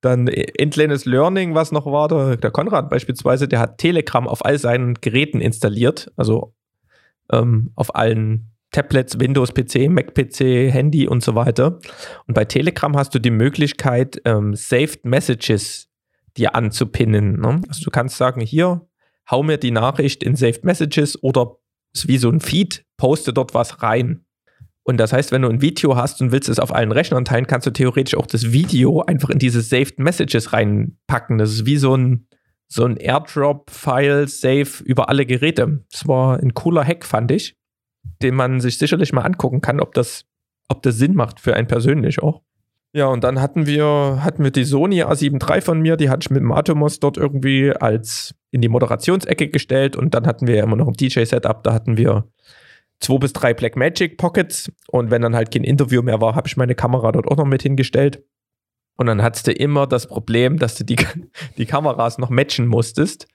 Speaker 3: Dann Endless Learning, was noch war, der, der, Konrad beispielsweise, der hat Telegram auf all seinen Geräten installiert, also ähm, auf allen Tablets, Windows PC, Mac PC, Handy und so weiter. Und bei Telegram hast du die Möglichkeit, ähm, Saved Messages dir anzupinnen. Ne? Also du kannst sagen, hier, hau mir die Nachricht in Saved Messages oder wie so ein Feed, poste dort was rein. Und das heißt, wenn du ein Video hast und willst es auf allen Rechnern teilen, kannst du theoretisch auch das Video einfach in diese Saved Messages reinpacken. Das ist wie so ein, so ein Airdrop-File-Save über alle Geräte. Das war ein cooler Hack, fand ich, den man sich sicherlich mal angucken kann, ob das, ob das Sinn macht für einen persönlich auch. Ja, und dann hatten wir, hatten wir die Sony A7 III von mir, die hatte ich mit dem Atomos dort irgendwie als in die Moderationsecke gestellt und dann hatten wir ja immer noch ein DJ-Setup, da hatten wir zwei bis drei Blackmagic Pockets und wenn dann halt kein Interview mehr war, habe ich meine Kamera dort auch noch mit hingestellt. Und dann hattest du immer das Problem, dass du die, die Kameras noch matchen musstest.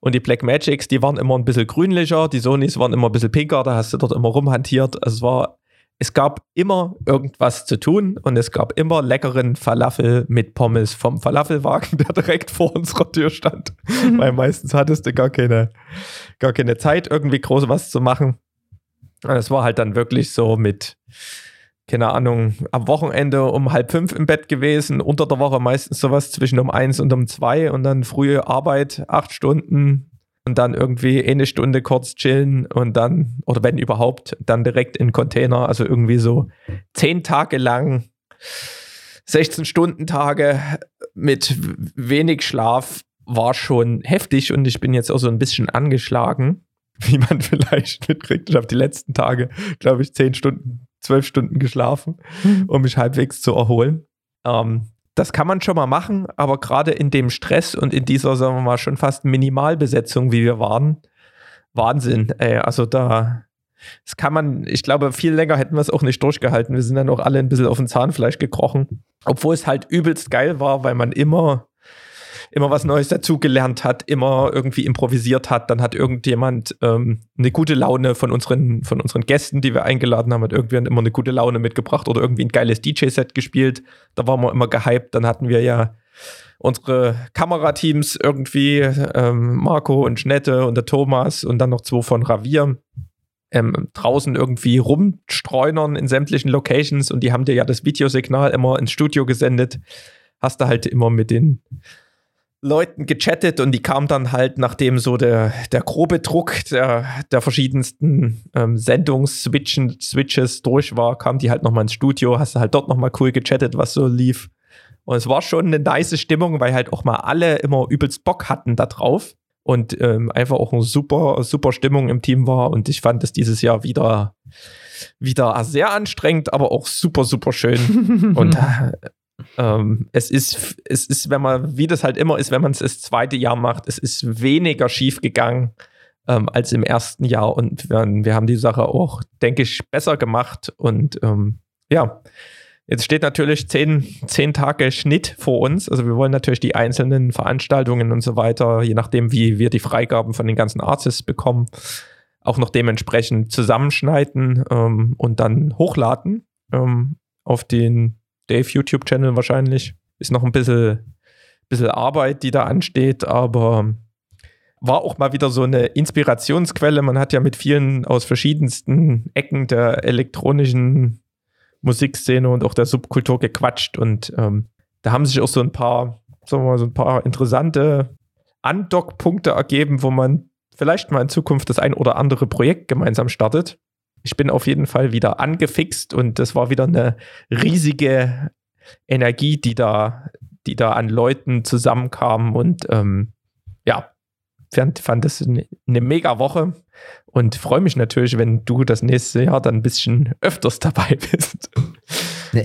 Speaker 3: Und die Blackmagics, die waren immer ein bisschen grünlicher, die Sonys waren immer ein bisschen pinker, da hast du dort immer rumhantiert. Also es war, es gab immer irgendwas zu tun und es gab immer leckeren Falafel mit Pommes vom Falafelwagen, der direkt vor unserer Tür stand. Mhm. Weil meistens hattest du gar keine, gar keine Zeit, irgendwie groß was zu machen. Es war halt dann wirklich so mit, keine Ahnung, am Wochenende um halb fünf im Bett gewesen, unter der Woche meistens sowas zwischen um eins und um zwei und dann frühe Arbeit, acht Stunden und dann irgendwie eine Stunde kurz chillen und dann, oder wenn überhaupt, dann direkt in Container, also irgendwie so zehn Tage lang, 16 Stunden Tage mit wenig Schlaf war schon heftig und ich bin jetzt auch so ein bisschen angeschlagen. wie man vielleicht mitkriegt. Ich habe die letzten Tage, glaube ich, zehn Stunden, zwölf Stunden geschlafen, mhm. um mich halbwegs zu erholen. Ähm, das kann man schon mal machen, aber gerade in dem Stress und in dieser, sagen wir mal, schon fast Minimalbesetzung, wie wir waren, Wahnsinn. Ey, also da, das kann man, ich glaube, viel länger hätten wir es auch nicht durchgehalten. Wir sind dann auch alle ein bisschen auf den Zahnfleisch gekrochen. Obwohl es halt übelst geil war, weil man immer immer was Neues dazugelernt hat, immer irgendwie improvisiert hat. Dann hat irgendjemand ähm, eine gute Laune von unseren, von unseren Gästen, die wir eingeladen haben, hat irgendwie immer eine gute Laune mitgebracht oder irgendwie ein geiles DJ-Set gespielt. Da waren wir immer gehypt. Dann hatten wir ja unsere Kamerateams irgendwie, ähm, Marco und Schnette und der Thomas und dann noch zwei von Ravier. Ähm, draußen irgendwie rumstreunern in sämtlichen Locations und die haben dir ja das Videosignal immer ins Studio gesendet hast du halt immer mit den Leuten gechattet und die kamen dann halt, nachdem so der, der grobe Druck der, der verschiedensten ähm, Sendungs-Switches durch war, kamen die halt nochmal ins Studio, hast du halt dort nochmal cool gechattet, was so lief. Und es war schon eine nice Stimmung, weil halt auch mal alle immer übelst Bock hatten da drauf und ähm, einfach auch eine super, super Stimmung im Team war. Und ich fand es dieses Jahr wieder, wieder sehr anstrengend, aber auch super, super schön. und äh, ähm, es ist, es ist, wenn man, wie das halt immer ist, wenn man es das zweite Jahr macht, es ist weniger schief gegangen ähm, als im ersten Jahr und wir, wir, haben die Sache auch, denke ich, besser gemacht und ähm, ja. Jetzt steht natürlich zehn, zehn Tage Schnitt vor uns. Also wir wollen natürlich die einzelnen Veranstaltungen und so weiter, je nachdem, wie wir die Freigaben von den ganzen Artists bekommen, auch noch dementsprechend zusammenschneiden ähm, und dann hochladen ähm, auf den Dave YouTube-Channel wahrscheinlich. Ist noch ein bisschen, bisschen Arbeit, die da ansteht, aber war auch mal wieder so eine Inspirationsquelle. Man hat ja mit vielen aus verschiedensten Ecken der elektronischen Musikszene und auch der Subkultur gequatscht und ähm, da haben sich auch so ein paar, sagen wir mal, so ein paar interessante Andock-Punkte ergeben, wo man vielleicht mal in Zukunft das ein oder andere Projekt gemeinsam startet ich bin auf jeden Fall wieder angefixt und das war wieder eine riesige Energie, die da, die da an Leuten zusammenkam und ähm, ja, fand, fand das eine, eine mega Woche und freue mich natürlich, wenn du das nächste Jahr dann ein bisschen öfters dabei bist.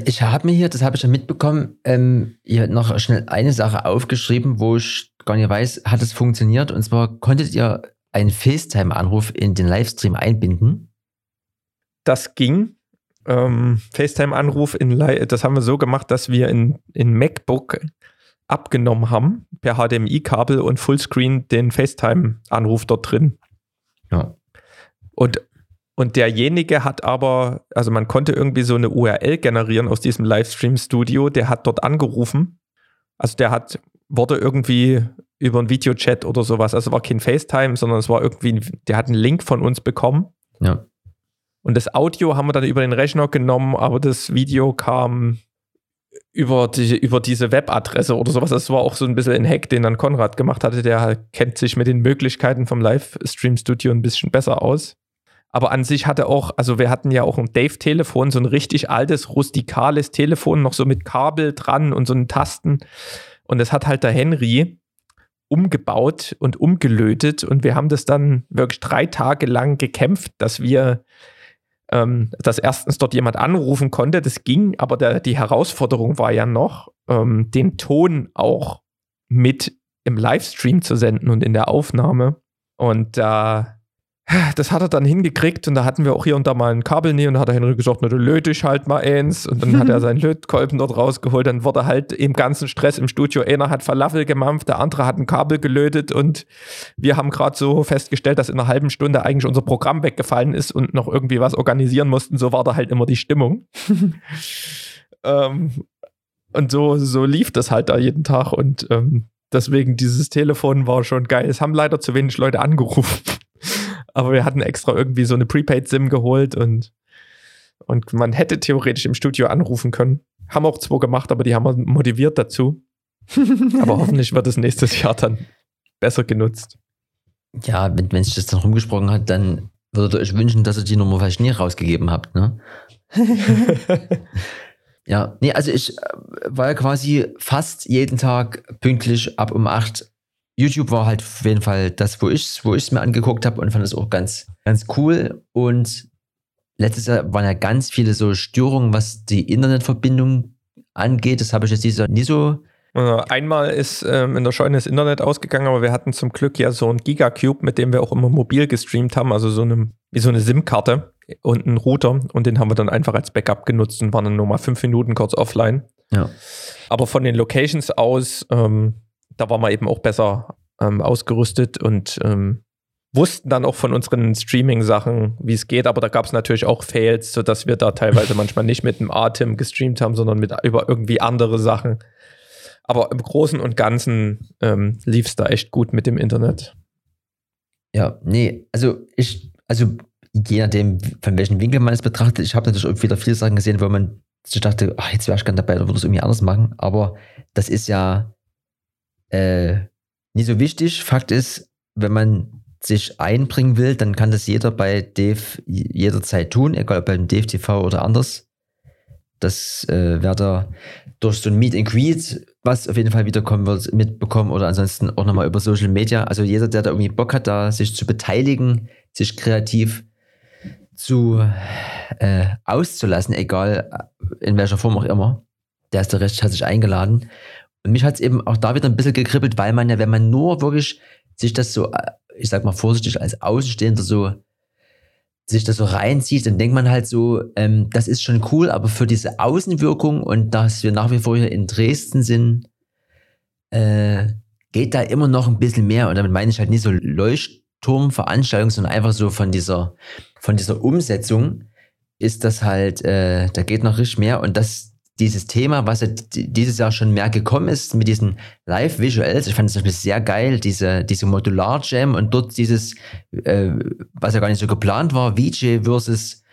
Speaker 2: Ich habe mir hier, das habe ich ja mitbekommen, ähm, hier noch schnell eine Sache aufgeschrieben, wo ich gar nicht weiß, hat es funktioniert? Und zwar konntet ihr einen FaceTime-Anruf in den Livestream einbinden?
Speaker 3: Das ging. Ähm, FaceTime-Anruf, das haben wir so gemacht, dass wir in, in MacBook abgenommen haben per HDMI-Kabel und Fullscreen den FaceTime-Anruf dort drin. Ja. Und, und derjenige hat aber, also man konnte irgendwie so eine URL generieren aus diesem Livestream-Studio, der hat dort angerufen. Also der hat, wurde irgendwie über einen Videochat oder sowas, also war kein FaceTime, sondern es war irgendwie, der hat einen Link von uns bekommen. Ja. Und das Audio haben wir dann über den Rechner genommen, aber das Video kam über, die, über diese Webadresse oder sowas. Das war auch so ein bisschen ein Hack, den dann Konrad gemacht hatte. Der kennt sich mit den Möglichkeiten vom Livestream-Studio ein bisschen besser aus. Aber an sich hatte auch, also wir hatten ja auch ein Dave-Telefon, so ein richtig altes, rustikales Telefon, noch so mit Kabel dran und so einen Tasten. Und das hat halt der Henry umgebaut und umgelötet. Und wir haben das dann wirklich drei Tage lang gekämpft, dass wir ähm, dass erstens dort jemand anrufen konnte, das ging, aber der, die Herausforderung war ja noch, ähm, den Ton auch mit im Livestream zu senden und in der Aufnahme. Und da das hat er dann hingekriegt und da hatten wir auch hier und da mal ein Kabel nie und da hat der Henry gesagt, na, du löt ich halt mal eins und dann hat er seinen Lötkolben dort rausgeholt, dann wurde halt im ganzen Stress im Studio, einer hat Falafel gemampft, der andere hat ein Kabel gelötet und wir haben gerade so festgestellt, dass in einer halben Stunde eigentlich unser Programm weggefallen ist und noch irgendwie was organisieren mussten, so war da halt immer die Stimmung. ähm, und so, so lief das halt da jeden Tag und ähm, deswegen dieses Telefon war schon geil. Es haben leider zu wenig Leute angerufen. Aber wir hatten extra irgendwie so eine Prepaid-SIM geholt und, und man hätte theoretisch im Studio anrufen können. Haben auch zwei gemacht, aber die haben wir motiviert dazu. aber hoffentlich wird es nächstes Jahr dann besser genutzt.
Speaker 2: Ja, wenn, wenn sich das dann rumgesprochen hat, dann würdet ihr euch wünschen, dass ihr die Nummer vielleicht nie rausgegeben habt, ne? ja, nee, also ich äh, war ja quasi fast jeden Tag pünktlich ab um 8 YouTube war halt auf jeden Fall das, wo ich wo es mir angeguckt habe und fand es auch ganz, ganz cool. Und letztes Jahr waren ja ganz viele so Störungen, was die Internetverbindung angeht. Das habe ich jetzt dieses Jahr nie so.
Speaker 3: Einmal ist ähm, in der Scheune das Internet ausgegangen, aber wir hatten zum Glück ja so ein Gigacube, mit dem wir auch immer mobil gestreamt haben, also so eine, wie so eine SIM-Karte und einen Router. Und den haben wir dann einfach als Backup genutzt und waren dann nur mal fünf Minuten kurz offline. Ja. Aber von den Locations aus ähm, da waren wir eben auch besser ähm, ausgerüstet und ähm, wussten dann auch von unseren Streaming-Sachen, wie es geht, aber da gab es natürlich auch Fails, sodass wir da teilweise manchmal nicht mit dem Atem gestreamt haben, sondern mit über irgendwie andere Sachen. Aber im Großen und Ganzen ähm, lief es da echt gut mit dem Internet.
Speaker 2: Ja, nee, also ich, also je nachdem, von welchem Winkel man es betrachtet, ich habe natürlich auch wieder viele Sachen gesehen, wo man sich dachte, ach, jetzt wäre ich gerne dabei, oder würde es irgendwie anders machen. Aber das ist ja äh, nicht so wichtig. Fakt ist, wenn man sich einbringen will, dann kann das jeder bei Dave jederzeit tun, egal ob beim Dave TV oder anders. Das äh, wird er durch so ein Meet and Greet, was auf jeden Fall wiederkommen wird, mitbekommen oder ansonsten auch nochmal über Social Media. Also jeder, der da irgendwie Bock hat, da sich zu beteiligen, sich kreativ zu äh, auszulassen, egal in welcher Form auch immer, der ist der recht herzlich eingeladen. Und mich hat es eben auch da wieder ein bisschen gekribbelt, weil man ja, wenn man nur wirklich sich das so, äh, ich sag mal vorsichtig, als Außenstehender so sich das so reinzieht, dann denkt man halt so, ähm, das ist schon cool, aber für diese Außenwirkung und dass wir nach wie vor hier in Dresden sind, äh, geht da immer noch ein bisschen mehr. Und damit meine ich halt nicht so Leuchtturmveranstaltungen, sondern einfach so von dieser, von dieser Umsetzung ist das halt, äh, da geht noch richtig mehr. Und das, dieses Thema, was dieses Jahr schon mehr gekommen ist mit diesen Live-Visuals. Ich fand es sehr geil, diese, diese Modular-Jam und dort dieses, äh, was ja gar nicht so geplant war, VJ versus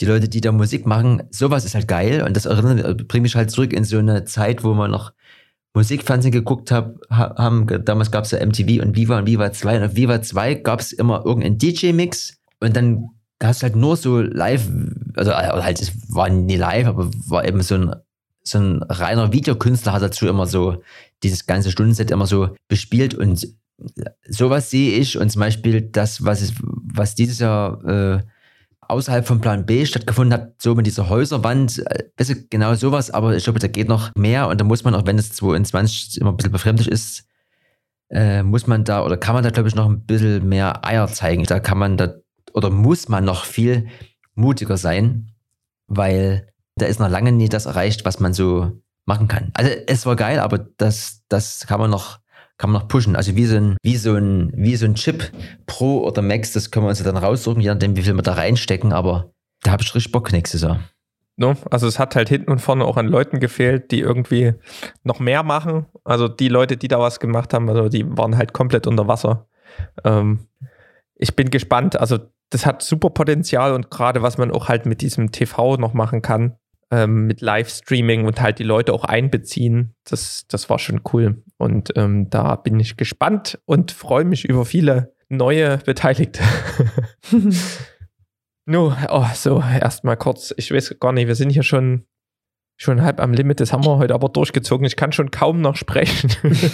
Speaker 2: die Leute, die da Musik machen. Sowas ist halt geil und das erinnert, bringt mich halt zurück in so eine Zeit, wo man noch Musikfernsehen geguckt hab, haben. Damals gab es ja MTV und Viva und Viva 2 und auf Viva 2 gab es immer irgendeinen DJ-Mix und dann hast halt nur so live, also halt, es war nie live, aber war eben so ein so ein reiner Videokünstler hat dazu immer so dieses ganze Stundenset immer so bespielt und sowas sehe ich und zum Beispiel das, was, ist, was dieses Jahr äh, außerhalb von Plan B stattgefunden hat, so mit dieser Häuserwand, äh, genau sowas, aber ich glaube, da geht noch mehr und da muss man auch, wenn es 22 immer ein bisschen befremdlich ist, äh, muss man da oder kann man da, glaube ich, noch ein bisschen mehr Eier zeigen. Da kann man da oder muss man noch viel mutiger sein, weil da ist noch lange nie das erreicht, was man so machen kann. Also es war geil, aber das, das kann man noch, kann man noch pushen. Also wie so ein, wie so ein, wie so ein Chip Pro oder Max, das können wir uns dann raussuchen, je nachdem, wie viel wir da reinstecken, aber da habe ich richtig Bock nächstes Jahr.
Speaker 3: No, also es hat halt hinten und vorne auch an Leuten gefehlt, die irgendwie noch mehr machen. Also die Leute, die da was gemacht haben, also die waren halt komplett unter Wasser. Ähm, ich bin gespannt. Also das hat super Potenzial und gerade was man auch halt mit diesem TV noch machen kann, ähm, mit Livestreaming und halt die Leute auch einbeziehen. Das, das war schon cool. Und ähm, da bin ich gespannt und freue mich über viele neue Beteiligte. Nur, oh, so, erstmal kurz. Ich weiß gar nicht, wir sind hier schon, schon halb am Limit. Das haben wir heute aber durchgezogen. Ich kann schon kaum noch sprechen.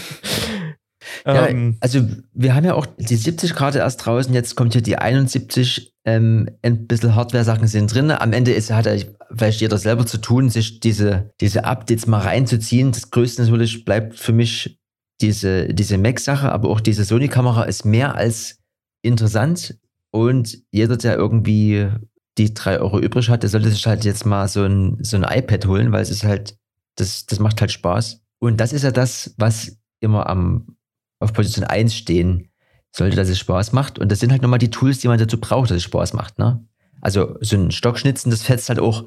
Speaker 2: Ja, ähm, also wir haben ja auch die 70 Grad erst draußen, jetzt kommt hier die 71, ähm, ein bisschen Hardware-Sachen sind drin. Am Ende ist, hat ja vielleicht jeder selber zu tun, sich diese, diese Updates mal reinzuziehen. Das Größte natürlich bleibt für mich diese, diese Mac-Sache, aber auch diese Sony-Kamera ist mehr als interessant. Und jeder, der irgendwie die drei Euro übrig hat, der sollte sich halt jetzt mal so ein, so ein iPad holen, weil es ist halt, das, das macht halt Spaß. Und das ist ja das, was immer am auf Position 1 stehen sollte, dass es Spaß macht. Und das sind halt nochmal die Tools, die man dazu braucht, dass es Spaß macht. Ne? Also so ein Stockschnitzen, das fetzt halt auch.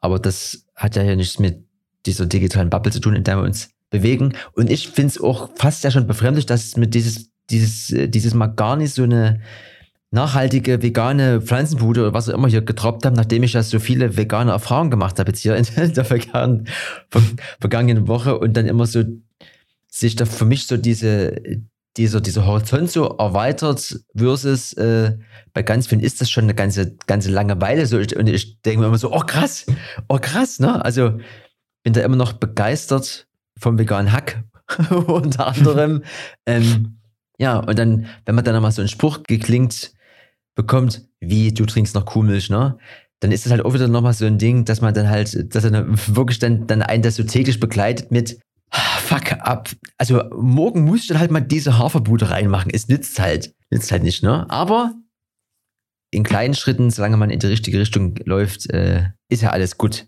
Speaker 2: Aber das hat ja nichts mit dieser digitalen Bubble zu tun, in der wir uns bewegen. Und ich finde es auch fast ja schon befremdlich, dass es mit dieses, dieses, dieses Mal gar nicht so eine nachhaltige vegane Pflanzenbude oder was auch immer hier getroppt haben, nachdem ich ja so viele vegane Erfahrungen gemacht habe jetzt hier in der vergangenen Woche und dann immer so sich da für mich so diese, dieser, dieser Horizont so erweitert versus äh, bei ganz vielen ist das schon eine ganze, ganze Langeweile so. Und ich denke mir immer so, oh krass, oh krass, ne? Also bin da immer noch begeistert vom veganen Hack unter anderem. ähm, ja, und dann, wenn man dann nochmal so einen Spruch geklingt bekommt, wie du trinkst noch Kuhmilch, ne? Dann ist das halt auch wieder nochmal so ein Ding, dass man dann halt, dass er dann wirklich dann, dann einen das so täglich begleitet mit, fuck ab. Also morgen muss ich dann halt mal diese Haferbude reinmachen. Es nützt halt. Nützt halt nicht, ne? Aber in kleinen Schritten, solange man in die richtige Richtung läuft, äh, ist ja alles gut.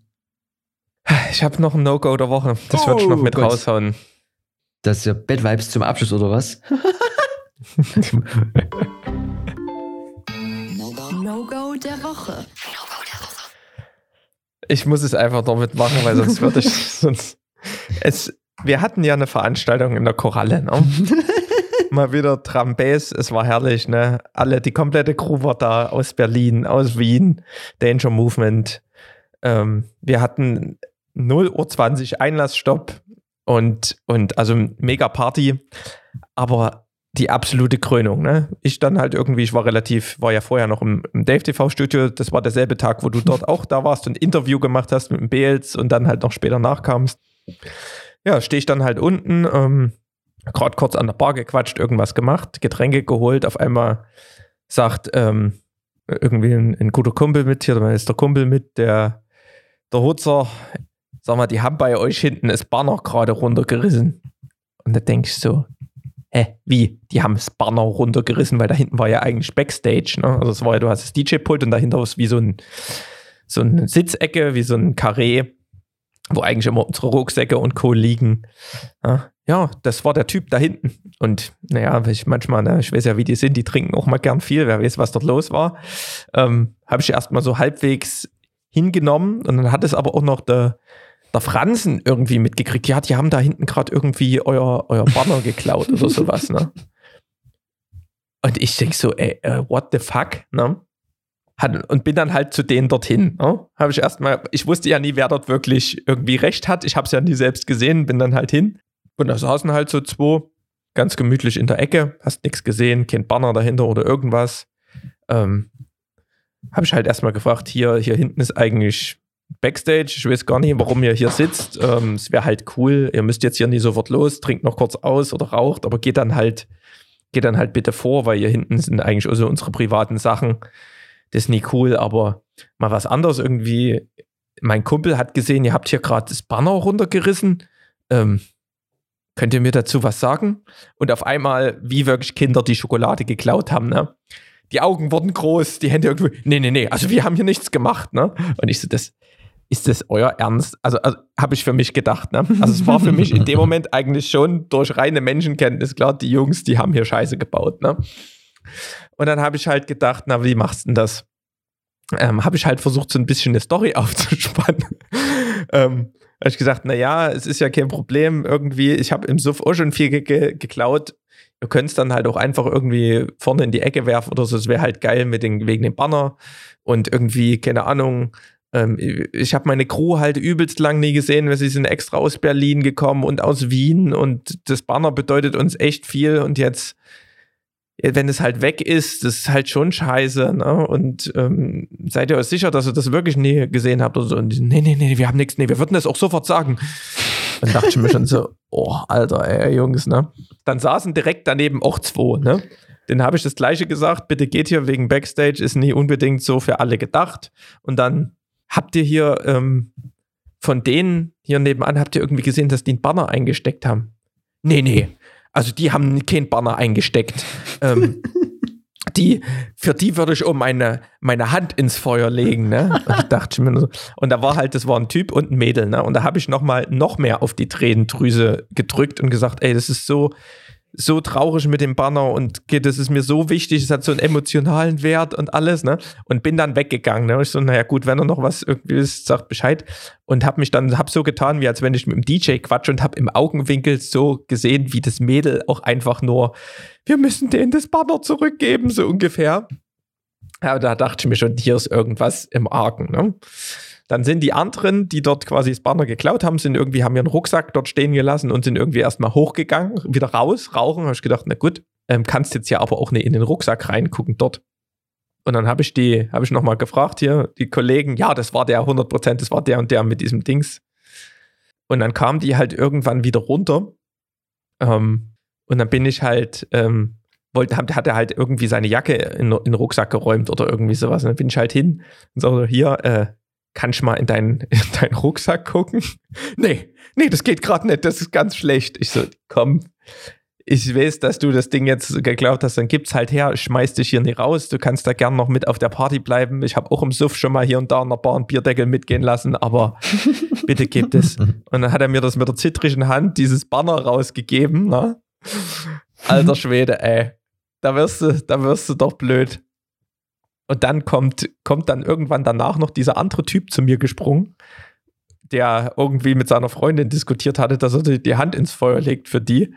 Speaker 3: Ich habe noch ein No-Go der Woche. Das oh, würde ich noch mit Gott. raushauen.
Speaker 2: Das ist ja Bad Vibes zum Abschluss oder was?
Speaker 1: No-Go der Woche.
Speaker 3: Ich muss es einfach noch mitmachen, weil sonst würde ich sonst. Es, wir hatten ja eine Veranstaltung in der Koralle, ne? Mal wieder Trambes, es war herrlich, ne? Alle, die komplette Crew war da aus Berlin, aus Wien, Danger Movement. Ähm, wir hatten 0.20 Uhr Einlassstopp und, und also mega Party, aber die absolute Krönung, ne? Ich dann halt irgendwie, ich war relativ, war ja vorher noch im, im Dave TV Studio, das war derselbe Tag, wo du dort auch da warst und Interview gemacht hast mit dem Bales und dann halt noch später nachkamst. Ja, stehe ich dann halt unten, ähm, gerade kurz an der Bar gequatscht, irgendwas gemacht, Getränke geholt, auf einmal sagt ähm, irgendwie ein, ein, guter Kumpel mit hier, ist der Kumpel mit, der, der Hutzer, sag mal, die haben bei euch hinten das Banner gerade runtergerissen. Und da denkst du hä, wie? Die haben das Banner runtergerissen, weil da hinten war ja eigentlich Backstage. Ne? Also es war ja, du hast das DJ-Pult und dahinter ist wie so ein so eine Sitzecke, wie so ein Karree, wo eigentlich immer unsere Rucksäcke und Co. liegen. Ja, ja, das war der Typ da hinten. Und naja, ich manchmal, ne, ich weiß ja, wie die sind, die trinken auch mal gern viel, wer weiß, was dort los war. Ähm, Habe ich erstmal so halbwegs hingenommen und dann hat es aber auch noch der, der Franzen irgendwie mitgekriegt. Ja, die haben da hinten gerade irgendwie euer, euer Banner geklaut oder sowas, ne? Und ich denke so, ey, uh, what the fuck, ne? Hat, und bin dann halt zu denen dorthin. Ne? Habe ich erstmal, ich wusste ja nie, wer dort wirklich irgendwie recht hat. Ich habe es ja nie selbst gesehen, bin dann halt hin. Und da saßen halt so zwei, ganz gemütlich in der Ecke, hast nichts gesehen, kein Banner dahinter oder irgendwas. Ähm, habe ich halt erstmal gefragt, hier, hier hinten ist eigentlich Backstage. Ich weiß gar nicht, warum ihr hier sitzt. Ähm, es wäre halt cool. Ihr müsst jetzt hier nicht sofort los, trinkt noch kurz aus oder raucht, aber geht dann halt, geht dann halt bitte vor, weil hier hinten sind eigentlich also unsere privaten Sachen. Das ist nie cool, aber mal was anderes irgendwie. Mein Kumpel hat gesehen, ihr habt hier gerade das Banner runtergerissen. Ähm, könnt ihr mir dazu was sagen? Und auf einmal, wie wirklich Kinder die Schokolade geklaut haben, ne? Die Augen wurden groß, die Hände irgendwie, nee, nee, nee, also wir haben hier nichts gemacht, ne? Und ich so, das, ist das euer Ernst? Also, also habe ich für mich gedacht. Ne? Also es war für mich in dem Moment eigentlich schon durch reine Menschenkenntnis klar, die Jungs, die haben hier Scheiße gebaut. Ne? Und dann habe ich halt gedacht, na, wie machst du denn das? Ähm, habe ich halt versucht, so ein bisschen eine Story aufzuspannen. ähm, habe ich gesagt, na ja, es ist ja kein Problem irgendwie. Ich habe im Suff auch schon viel ge ge geklaut. Ihr könnt es dann halt auch einfach irgendwie vorne in die Ecke werfen oder so. Es wäre halt geil mit den, wegen dem Banner und irgendwie, keine Ahnung, ähm, ich habe meine Crew halt übelst lang nie gesehen, weil sie sind extra aus Berlin gekommen und aus Wien und das Banner bedeutet uns echt viel und jetzt, wenn es halt weg ist, das ist halt schon scheiße, ne? Und ähm, seid ihr euch sicher, dass ihr das wirklich nie gesehen habt oder so? Und die, nee, nee, nee, wir haben nichts, nee, wir würden das auch sofort sagen. Und dachte ich mir schon so, oh, Alter, ey, Jungs, ne? Dann saßen direkt daneben auch zwei, ne? Den habe ich das gleiche gesagt, bitte geht hier wegen Backstage, ist nie unbedingt so für alle gedacht. Und dann habt ihr hier ähm, von denen hier nebenan, habt ihr irgendwie gesehen, dass die einen Banner eingesteckt haben? Nee, nee. Also die haben keinen Banner eingesteckt. ähm, die, für die würde ich um meine, meine Hand ins Feuer legen, ne? Und ich dachte mir so, und da war halt, das war ein Typ und ein Mädel, ne? Und da habe ich noch mal noch mehr auf die Tränendrüse gedrückt und gesagt, ey, das ist so, so traurig mit dem Banner und das ist mir so wichtig, es hat so einen emotionalen Wert und alles, ne? Und bin dann weggegangen, ne? Und ich so, naja, gut, wenn er noch was irgendwie ist, sagt Bescheid. Und hab mich dann, hab so getan, wie als wenn ich mit dem DJ quatsche und hab im Augenwinkel so gesehen, wie das Mädel auch einfach nur, wir müssen denen das Banner zurückgeben, so ungefähr. Ja, da dachte ich mir schon, hier ist irgendwas im Argen, ne? Dann sind die anderen, die dort quasi das Banner geklaut haben, sind irgendwie, haben ihren Rucksack dort stehen gelassen und sind irgendwie erstmal hochgegangen, wieder raus, rauchen. Habe ich gedacht, na gut, ähm, kannst jetzt ja aber auch nicht in den Rucksack reingucken dort. Und dann habe ich die, habe ich nochmal gefragt hier, die Kollegen, ja, das war der 100 Prozent, das war der und der mit diesem Dings. Und dann kam die halt irgendwann wieder runter. Ähm, und dann bin ich halt, ähm, wollte, hat er halt irgendwie seine Jacke in, in, den Rucksack geräumt oder irgendwie sowas. Und dann bin ich halt hin und so, hier, äh, kannst du mal in deinen, in deinen Rucksack gucken? nee, nee, das geht gerade nicht, das ist ganz schlecht. Ich so, komm, ich weiß, dass du das Ding jetzt geglaubt hast, dann gib's halt her, schmeiß dich hier nicht raus, du kannst da gern noch mit auf der Party bleiben. Ich habe auch im Suff schon mal hier und da in der Bar einen Bierdeckel mitgehen lassen, aber bitte gebt es. Und dann hat er mir das mit der zittrigen Hand, dieses Banner rausgegeben, ne? Alter Schwede, ey. Da wirst du, da wirst du doch blöd. Und dann kommt, kommt dann irgendwann danach noch dieser andere Typ zu mir gesprungen, der irgendwie mit seiner Freundin diskutiert hatte, dass er die Hand ins Feuer legt für die.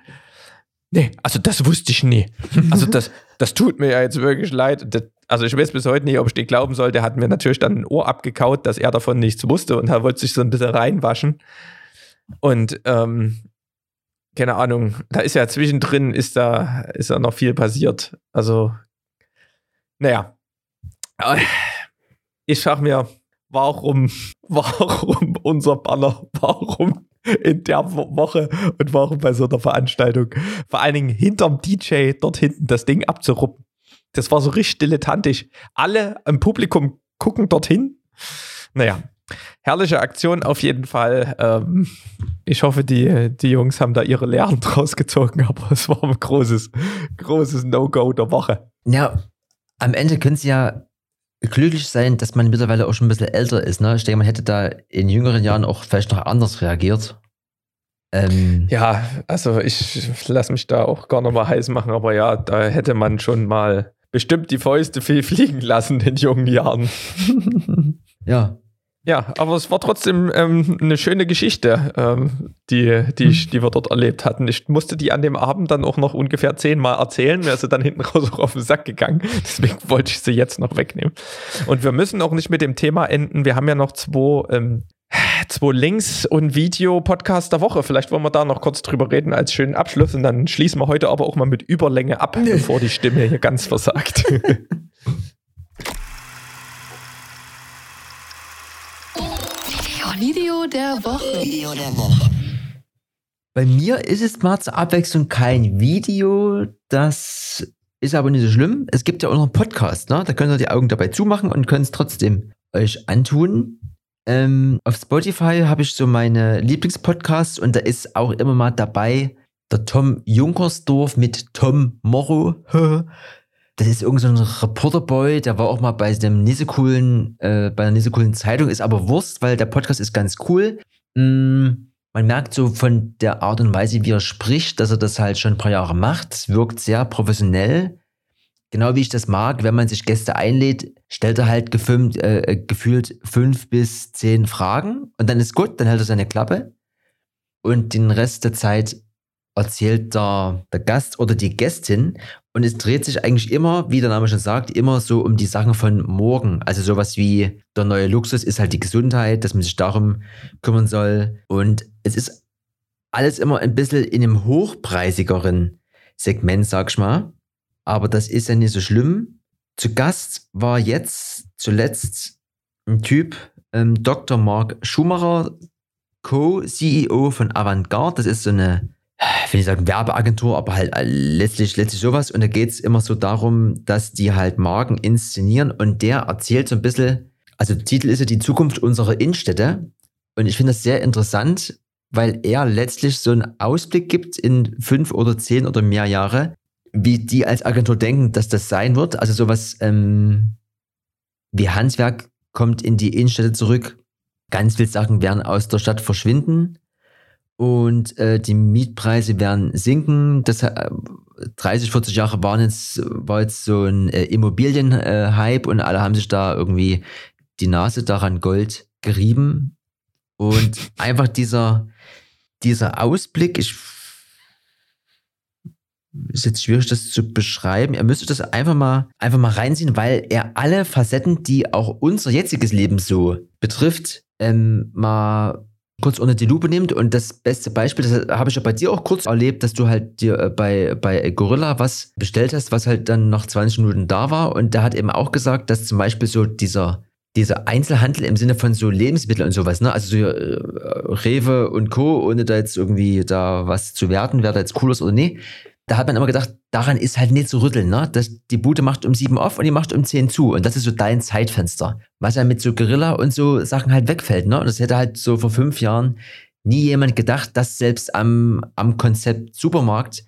Speaker 3: Nee, also das wusste ich nie. Also das, das tut mir ja jetzt wirklich leid. Das, also ich weiß bis heute nicht, ob ich den glauben soll. Der hat mir natürlich dann ein Ohr abgekaut, dass er davon nichts wusste und er wollte sich so ein bisschen reinwaschen. Und ähm, keine Ahnung, da ist ja zwischendrin ist da, ist da noch viel passiert. Also, naja. Ich frage mir, warum, warum unser Banner, warum in der Woche und warum bei so einer Veranstaltung. Vor allen Dingen hinterm DJ dort hinten das Ding abzuruppen. Das war so richtig dilettantisch. Alle im Publikum gucken dorthin. Naja, herrliche Aktion auf jeden Fall. Ähm, ich hoffe, die, die Jungs haben da ihre Lehren draus gezogen, aber es war ein großes, großes No-Go der Woche.
Speaker 2: Ja, am Ende können sie ja glücklich sein, dass man mittlerweile auch schon ein bisschen älter ist. Ne? Ich denke, man hätte da in jüngeren Jahren auch vielleicht noch anders reagiert.
Speaker 3: Ähm, ja, also ich lasse mich da auch gar noch mal heiß machen, aber ja, da hätte man schon mal bestimmt die Fäuste viel fliegen lassen in jungen Jahren.
Speaker 2: ja,
Speaker 3: ja, aber es war trotzdem ähm, eine schöne Geschichte, ähm, die, die, ich, die wir dort erlebt hatten. Ich musste die an dem Abend dann auch noch ungefähr zehnmal erzählen. Mir ist sie dann hinten raus auch auf den Sack gegangen. Deswegen wollte ich sie jetzt noch wegnehmen. Und wir müssen auch nicht mit dem Thema enden. Wir haben ja noch zwei, ähm, zwei Links und Video-Podcast der Woche. Vielleicht wollen wir da noch kurz drüber reden als schönen Abschluss. Und dann schließen wir heute aber auch mal mit Überlänge ab, bevor die Stimme hier ganz versagt.
Speaker 1: Video der Woche. Video der Woche.
Speaker 2: Bei mir ist es mal zur Abwechslung kein Video. Das ist aber nicht so schlimm. Es gibt ja auch noch einen Podcast, ne? Da könnt ihr die Augen dabei zumachen und könnt es trotzdem euch antun. Ähm, auf Spotify habe ich so meine Lieblingspodcasts und da ist auch immer mal dabei der Tom Junkersdorf mit Tom Morrow. das ist irgendein so Reporterboy, der war auch mal bei dem coolen, äh, bei nicht coolen Zeitung, ist aber Wurst, weil der Podcast ist ganz cool. Mm, man merkt so von der Art und Weise, wie er spricht, dass er das halt schon ein paar Jahre macht. Es wirkt sehr professionell. Genau wie ich das mag, wenn man sich Gäste einlädt, stellt er halt gefilmt, äh, gefühlt fünf bis zehn Fragen und dann ist gut, dann hält er seine Klappe. Und den Rest der Zeit erzählt der, der Gast oder die Gästin und es dreht sich eigentlich immer, wie der Name schon sagt, immer so um die Sachen von morgen. Also sowas wie der neue Luxus ist halt die Gesundheit, dass man sich darum kümmern soll. Und es ist alles immer ein bisschen in einem hochpreisigeren Segment, sag ich mal. Aber das ist ja nicht so schlimm. Zu Gast war jetzt zuletzt ein Typ, ähm, Dr. Mark Schumacher, Co-CEO von Avantgarde. Das ist so eine ich will nicht sagen Werbeagentur, aber halt äh, letztlich, letztlich sowas. Und da geht es immer so darum, dass die halt Marken inszenieren und der erzählt so ein bisschen, also Titel ist ja die Zukunft unserer Innenstädte. Und ich finde das sehr interessant, weil er letztlich so einen Ausblick gibt in fünf oder zehn oder mehr Jahre, wie die als Agentur denken, dass das sein wird. Also sowas ähm, wie Handwerk kommt in die Innenstädte zurück. Ganz viele Sachen werden aus der Stadt verschwinden und äh, die Mietpreise werden sinken. Das, äh, 30, 40 Jahre waren jetzt, war jetzt so ein äh, Immobilienhype und alle haben sich da irgendwie die Nase daran Gold gerieben. Und einfach dieser, dieser Ausblick, ich ist jetzt schwierig, das zu beschreiben. Er müsste das einfach mal, einfach mal reinziehen, weil er alle Facetten, die auch unser jetziges Leben so betrifft, ähm, mal kurz unter die Lupe nimmt. Und das beste Beispiel, das habe ich ja bei dir auch kurz erlebt, dass du halt dir äh, bei, bei Gorilla was bestellt hast, was halt dann nach 20 Minuten da war. Und der hat eben auch gesagt, dass zum Beispiel so dieser, dieser Einzelhandel im Sinne von so Lebensmitteln und sowas, ne? Also so äh, Rewe und Co., ohne da jetzt irgendwie da was zu werten, wer da jetzt cool ist oder nee, da hat man immer gedacht, daran ist halt nicht zu rütteln, ne? Das, die Bude macht um sieben auf und die macht um zehn zu. Und das ist so dein Zeitfenster. Was ja mit so Gorilla und so Sachen halt wegfällt, ne? Und das hätte halt so vor fünf Jahren nie jemand gedacht, dass selbst am, am Konzept Supermarkt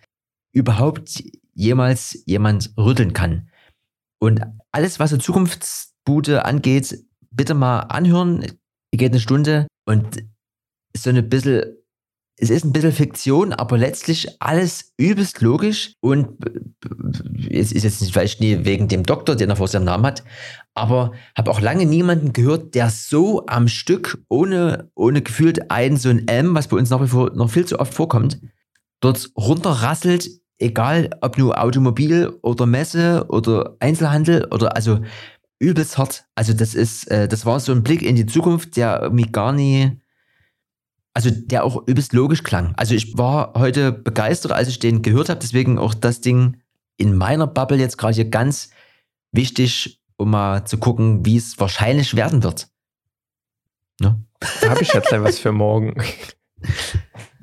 Speaker 2: überhaupt jemals jemand rütteln kann. Und alles, was so Zukunftsbude angeht, bitte mal anhören. Geht eine Stunde und so ein bisschen, es ist ein bisschen Fiktion, aber letztlich alles übelst logisch und es ist jetzt nicht vielleicht nie wegen dem Doktor, der noch vor seinem Namen hat, aber habe auch lange niemanden gehört, der so am Stück, ohne, ohne gefühlt ein so ein M, was bei uns nach wie vor noch viel zu oft vorkommt, dort runterrasselt egal ob nur Automobil oder Messe oder Einzelhandel oder also übelst hart. Also das ist, äh, das war so ein Blick in die Zukunft, der irgendwie gar nie, also der auch übelst logisch klang. Also ich war heute begeistert, als ich den gehört habe, deswegen auch das Ding in meiner Bubble jetzt gerade hier ganz wichtig, um mal zu gucken, wie es wahrscheinlich werden wird.
Speaker 3: Ne? Da habe ich jetzt gleich was für morgen.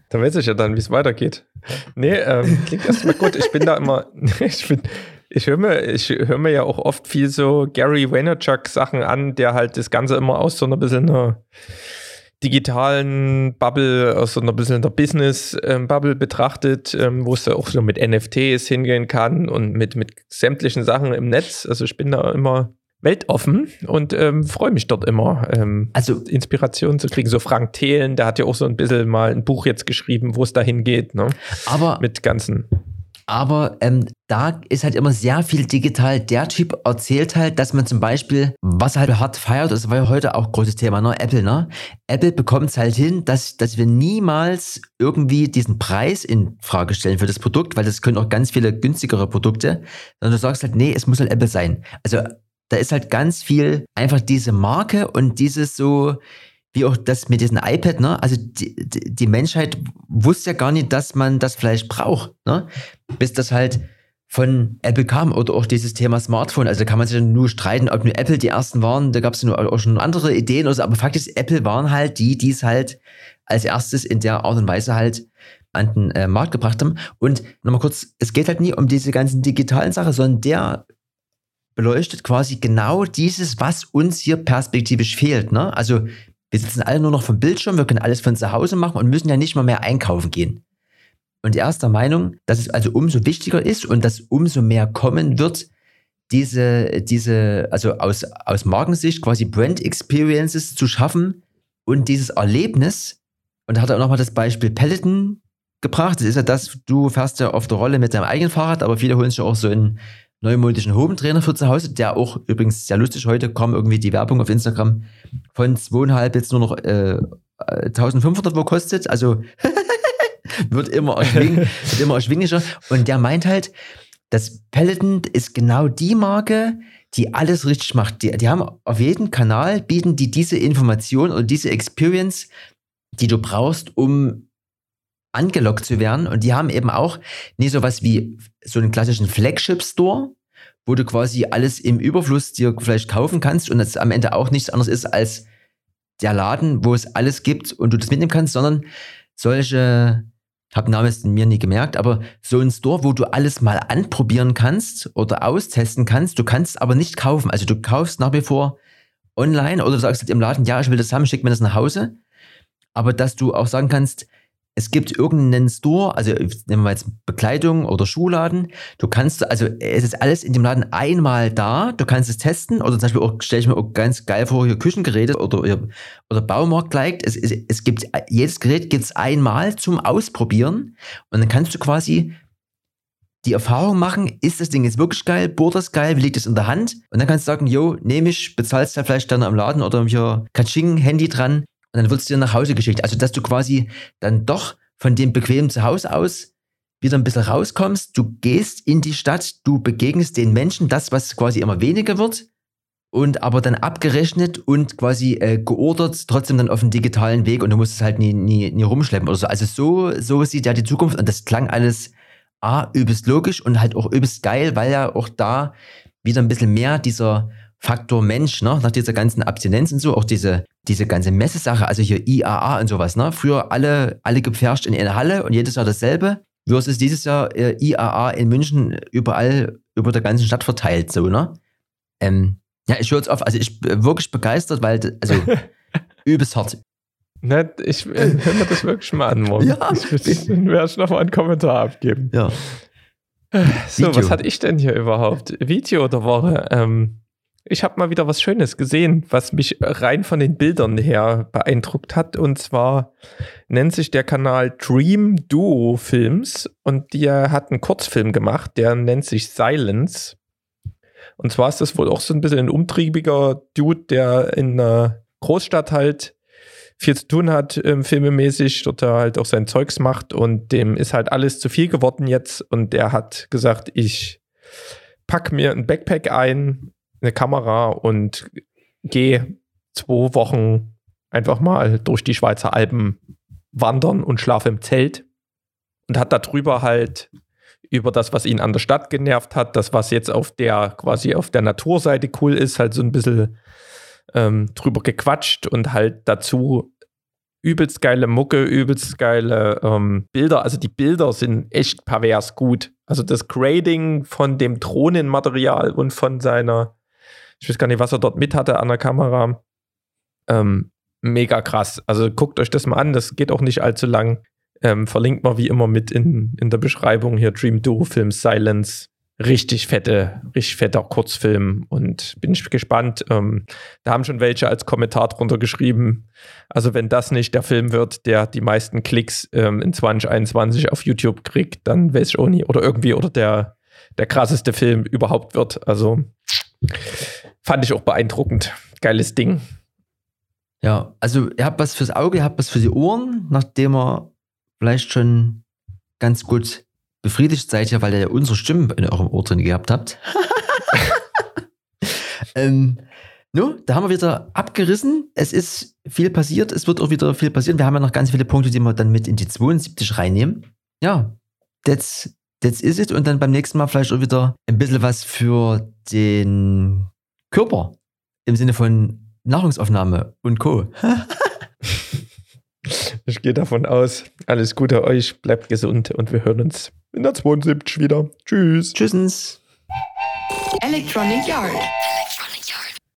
Speaker 3: Da weiß ich ja dann, wie es weitergeht. Nee, ähm, klingt erstmal gut. Ich bin da immer, ich ich höre mir, höre mir ja auch oft viel so Gary Vaynerchuk Sachen an, der halt das Ganze immer aus so einer bisschen einer digitalen Bubble, aus so einer bisschen der Business ähm, Bubble betrachtet, ähm, wo es ja auch so mit NFTs hingehen kann und mit, mit sämtlichen Sachen im Netz. Also ich bin da immer weltoffen und ähm, freue mich dort immer, ähm, also Inspiration zu kriegen. So Frank Thelen, der hat ja auch so ein bisschen mal ein Buch jetzt geschrieben, wo es dahin geht. Ne?
Speaker 2: Aber
Speaker 3: mit ganzen.
Speaker 2: Aber ähm, da ist halt immer sehr viel digital. Der Typ erzählt halt, dass man zum Beispiel, was halt hart feiert, das war ja heute auch großes Thema, ne? Apple, ne? Apple bekommt es halt hin, dass, dass wir niemals irgendwie diesen Preis in Frage stellen für das Produkt, weil das können auch ganz viele günstigere Produkte, sondern du sagst halt, nee, es muss halt Apple sein. Also da ist halt ganz viel einfach diese Marke und dieses so, wie auch das mit diesem iPad, ne? Also die, die Menschheit wusste ja gar nicht, dass man das vielleicht braucht, ne? Bis das halt von Apple kam oder auch dieses Thema Smartphone. Also da kann man sich dann nur streiten, ob nur Apple die ersten waren. Da gab es auch schon andere Ideen oder so. Aber Fakt ist, Apple waren halt die, die es halt als erstes in der Art und Weise halt an den äh, Markt gebracht haben. Und nochmal kurz, es geht halt nie um diese ganzen digitalen Sachen, sondern der beleuchtet quasi genau dieses, was uns hier perspektivisch fehlt. Ne? Also wir sitzen alle nur noch vom Bildschirm, wir können alles von zu Hause machen und müssen ja nicht mal mehr einkaufen gehen. Und er ist der Meinung, dass es also umso wichtiger ist und dass umso mehr kommen wird, diese, diese, also aus, aus Markensicht quasi Brand Experiences zu schaffen und dieses Erlebnis. Und da hat er auch nochmal das Beispiel Peloton gebracht. Das ist ja das, du fährst ja auf der Rolle mit deinem eigenen Fahrrad, aber viele holen sich auch so ein neumodischen Hobentrainer für zu Hause, der auch übrigens sehr lustig heute kam irgendwie die Werbung auf Instagram von zweieinhalb jetzt nur noch äh, 1500 wo kostet, also wird immer erschwing, wird immer erschwinglicher und der meint halt, das Peloton ist genau die Marke, die alles richtig macht. Die, die haben auf jedem Kanal bieten die diese Information oder diese Experience, die du brauchst, um angelockt zu werden. Und die haben eben auch nicht so was wie so einen klassischen Flagship-Store, wo du quasi alles im Überfluss dir vielleicht kaufen kannst und das am Ende auch nichts anderes ist als der Laden, wo es alles gibt und du das mitnehmen kannst, sondern solche, hab den Namen mir nie gemerkt, aber so ein Store, wo du alles mal anprobieren kannst oder austesten kannst, du kannst aber nicht kaufen. Also du kaufst nach wie vor online oder du sagst halt im Laden, ja, ich will das haben, schick mir das nach Hause. Aber dass du auch sagen kannst, es gibt irgendeinen Store, also nehmen wir jetzt Bekleidung oder Schuhladen. Du kannst, also es ist alles in dem Laden einmal da. Du kannst es testen oder zum Beispiel auch, stelle ich mir auch ganz geil vor, hier Küchengeräte oder, oder Baumarkt liked. Es, es, es gibt, jedes Gerät gibt es einmal zum Ausprobieren und dann kannst du quasi die Erfahrung machen, ist das Ding jetzt wirklich geil, bohrt das geil, wie liegt es in der Hand? Und dann kannst du sagen, yo, nehme ich, bezahlst du vielleicht dann am Laden oder hier Katsching, Handy dran und dann wird es dir nach Hause geschickt. Also, dass du quasi dann doch von dem bequemen Zuhause aus wieder ein bisschen rauskommst, du gehst in die Stadt, du begegnest den Menschen, das, was quasi immer weniger wird, und aber dann abgerechnet und quasi äh, geordert, trotzdem dann auf dem digitalen Weg und du musst es halt nie, nie, nie rumschleppen oder so. Also so, so sieht ja die Zukunft und das klang alles A, übelst logisch und halt auch übelst geil, weil ja auch da wieder ein bisschen mehr dieser Faktor Mensch, ne, nach dieser ganzen Abstinenz und so, auch diese, diese ganze Messesache, also hier IAA und sowas, ne, früher alle, alle gepfercht in eine Halle und jedes Jahr dasselbe, versus dieses Jahr äh, IAA in München überall über der ganzen Stadt verteilt, so, ne. Ähm, ja, ich höre jetzt auf, also ich bin wirklich begeistert, weil, also, übelst hart.
Speaker 3: Nett, ich äh, höre mir das wirklich mal an morgen. Ja. Ich, werde noch mal einen Kommentar abgeben.
Speaker 2: Ja.
Speaker 3: So, Video. was hatte ich denn hier überhaupt? Video der Woche. Ähm, ich habe mal wieder was Schönes gesehen, was mich rein von den Bildern her beeindruckt hat. Und zwar nennt sich der Kanal Dream Duo Films und der hat einen Kurzfilm gemacht, der nennt sich Silence. Und zwar ist das wohl auch so ein bisschen ein umtriebiger Dude, der in einer Großstadt halt viel zu tun hat, ähm, filmemäßig, dort er halt auch sein Zeugs macht und dem ist halt alles zu viel geworden jetzt und der hat gesagt, ich pack mir ein Backpack ein, eine Kamera und gehe zwei Wochen einfach mal durch die Schweizer Alpen wandern und schlafe im Zelt und hat darüber halt über das, was ihn an der Stadt genervt hat, das, was jetzt auf der quasi auf der Naturseite cool ist, halt so ein bisschen ähm, drüber gequatscht und halt dazu übelst geile Mucke, übelst geile ähm, Bilder. Also die Bilder sind echt pervers gut. Also das Grading von dem Drohnenmaterial und von seiner, ich weiß gar nicht, was er dort mit hatte an der Kamera, ähm, mega krass. Also guckt euch das mal an, das geht auch nicht allzu lang. Ähm, verlinkt mal wie immer mit in, in der Beschreibung hier Dream Duo Film Silence richtig fette, richtig fetter Kurzfilm und bin ich gespannt. Ähm, da haben schon welche als Kommentar drunter geschrieben. Also wenn das nicht der Film wird, der die meisten Klicks ähm, in 2021 auf YouTube kriegt, dann weiß ich auch nie. Oder irgendwie, oder der, der krasseste Film überhaupt wird. Also fand ich auch beeindruckend. Geiles Ding.
Speaker 2: Ja, also ihr habt was fürs Auge, ihr habt was für die Ohren, nachdem ihr vielleicht schon ganz gut befriedigt seid ihr, weil ihr unsere Stimmen in eurem Ohr drin gehabt habt. ähm, no, da haben wir wieder abgerissen. Es ist viel passiert. Es wird auch wieder viel passieren. Wir haben ja noch ganz viele Punkte, die wir dann mit in die 72 reinnehmen. Ja, that's, that's is it. Und dann beim nächsten Mal vielleicht auch wieder ein bisschen was für den Körper. Im Sinne von Nahrungsaufnahme und Co.
Speaker 3: ich gehe davon aus. Alles Gute euch. Bleibt gesund und wir hören uns in der 72 wieder. Tschüss.
Speaker 2: Tschüssens.
Speaker 1: Electronic Yard.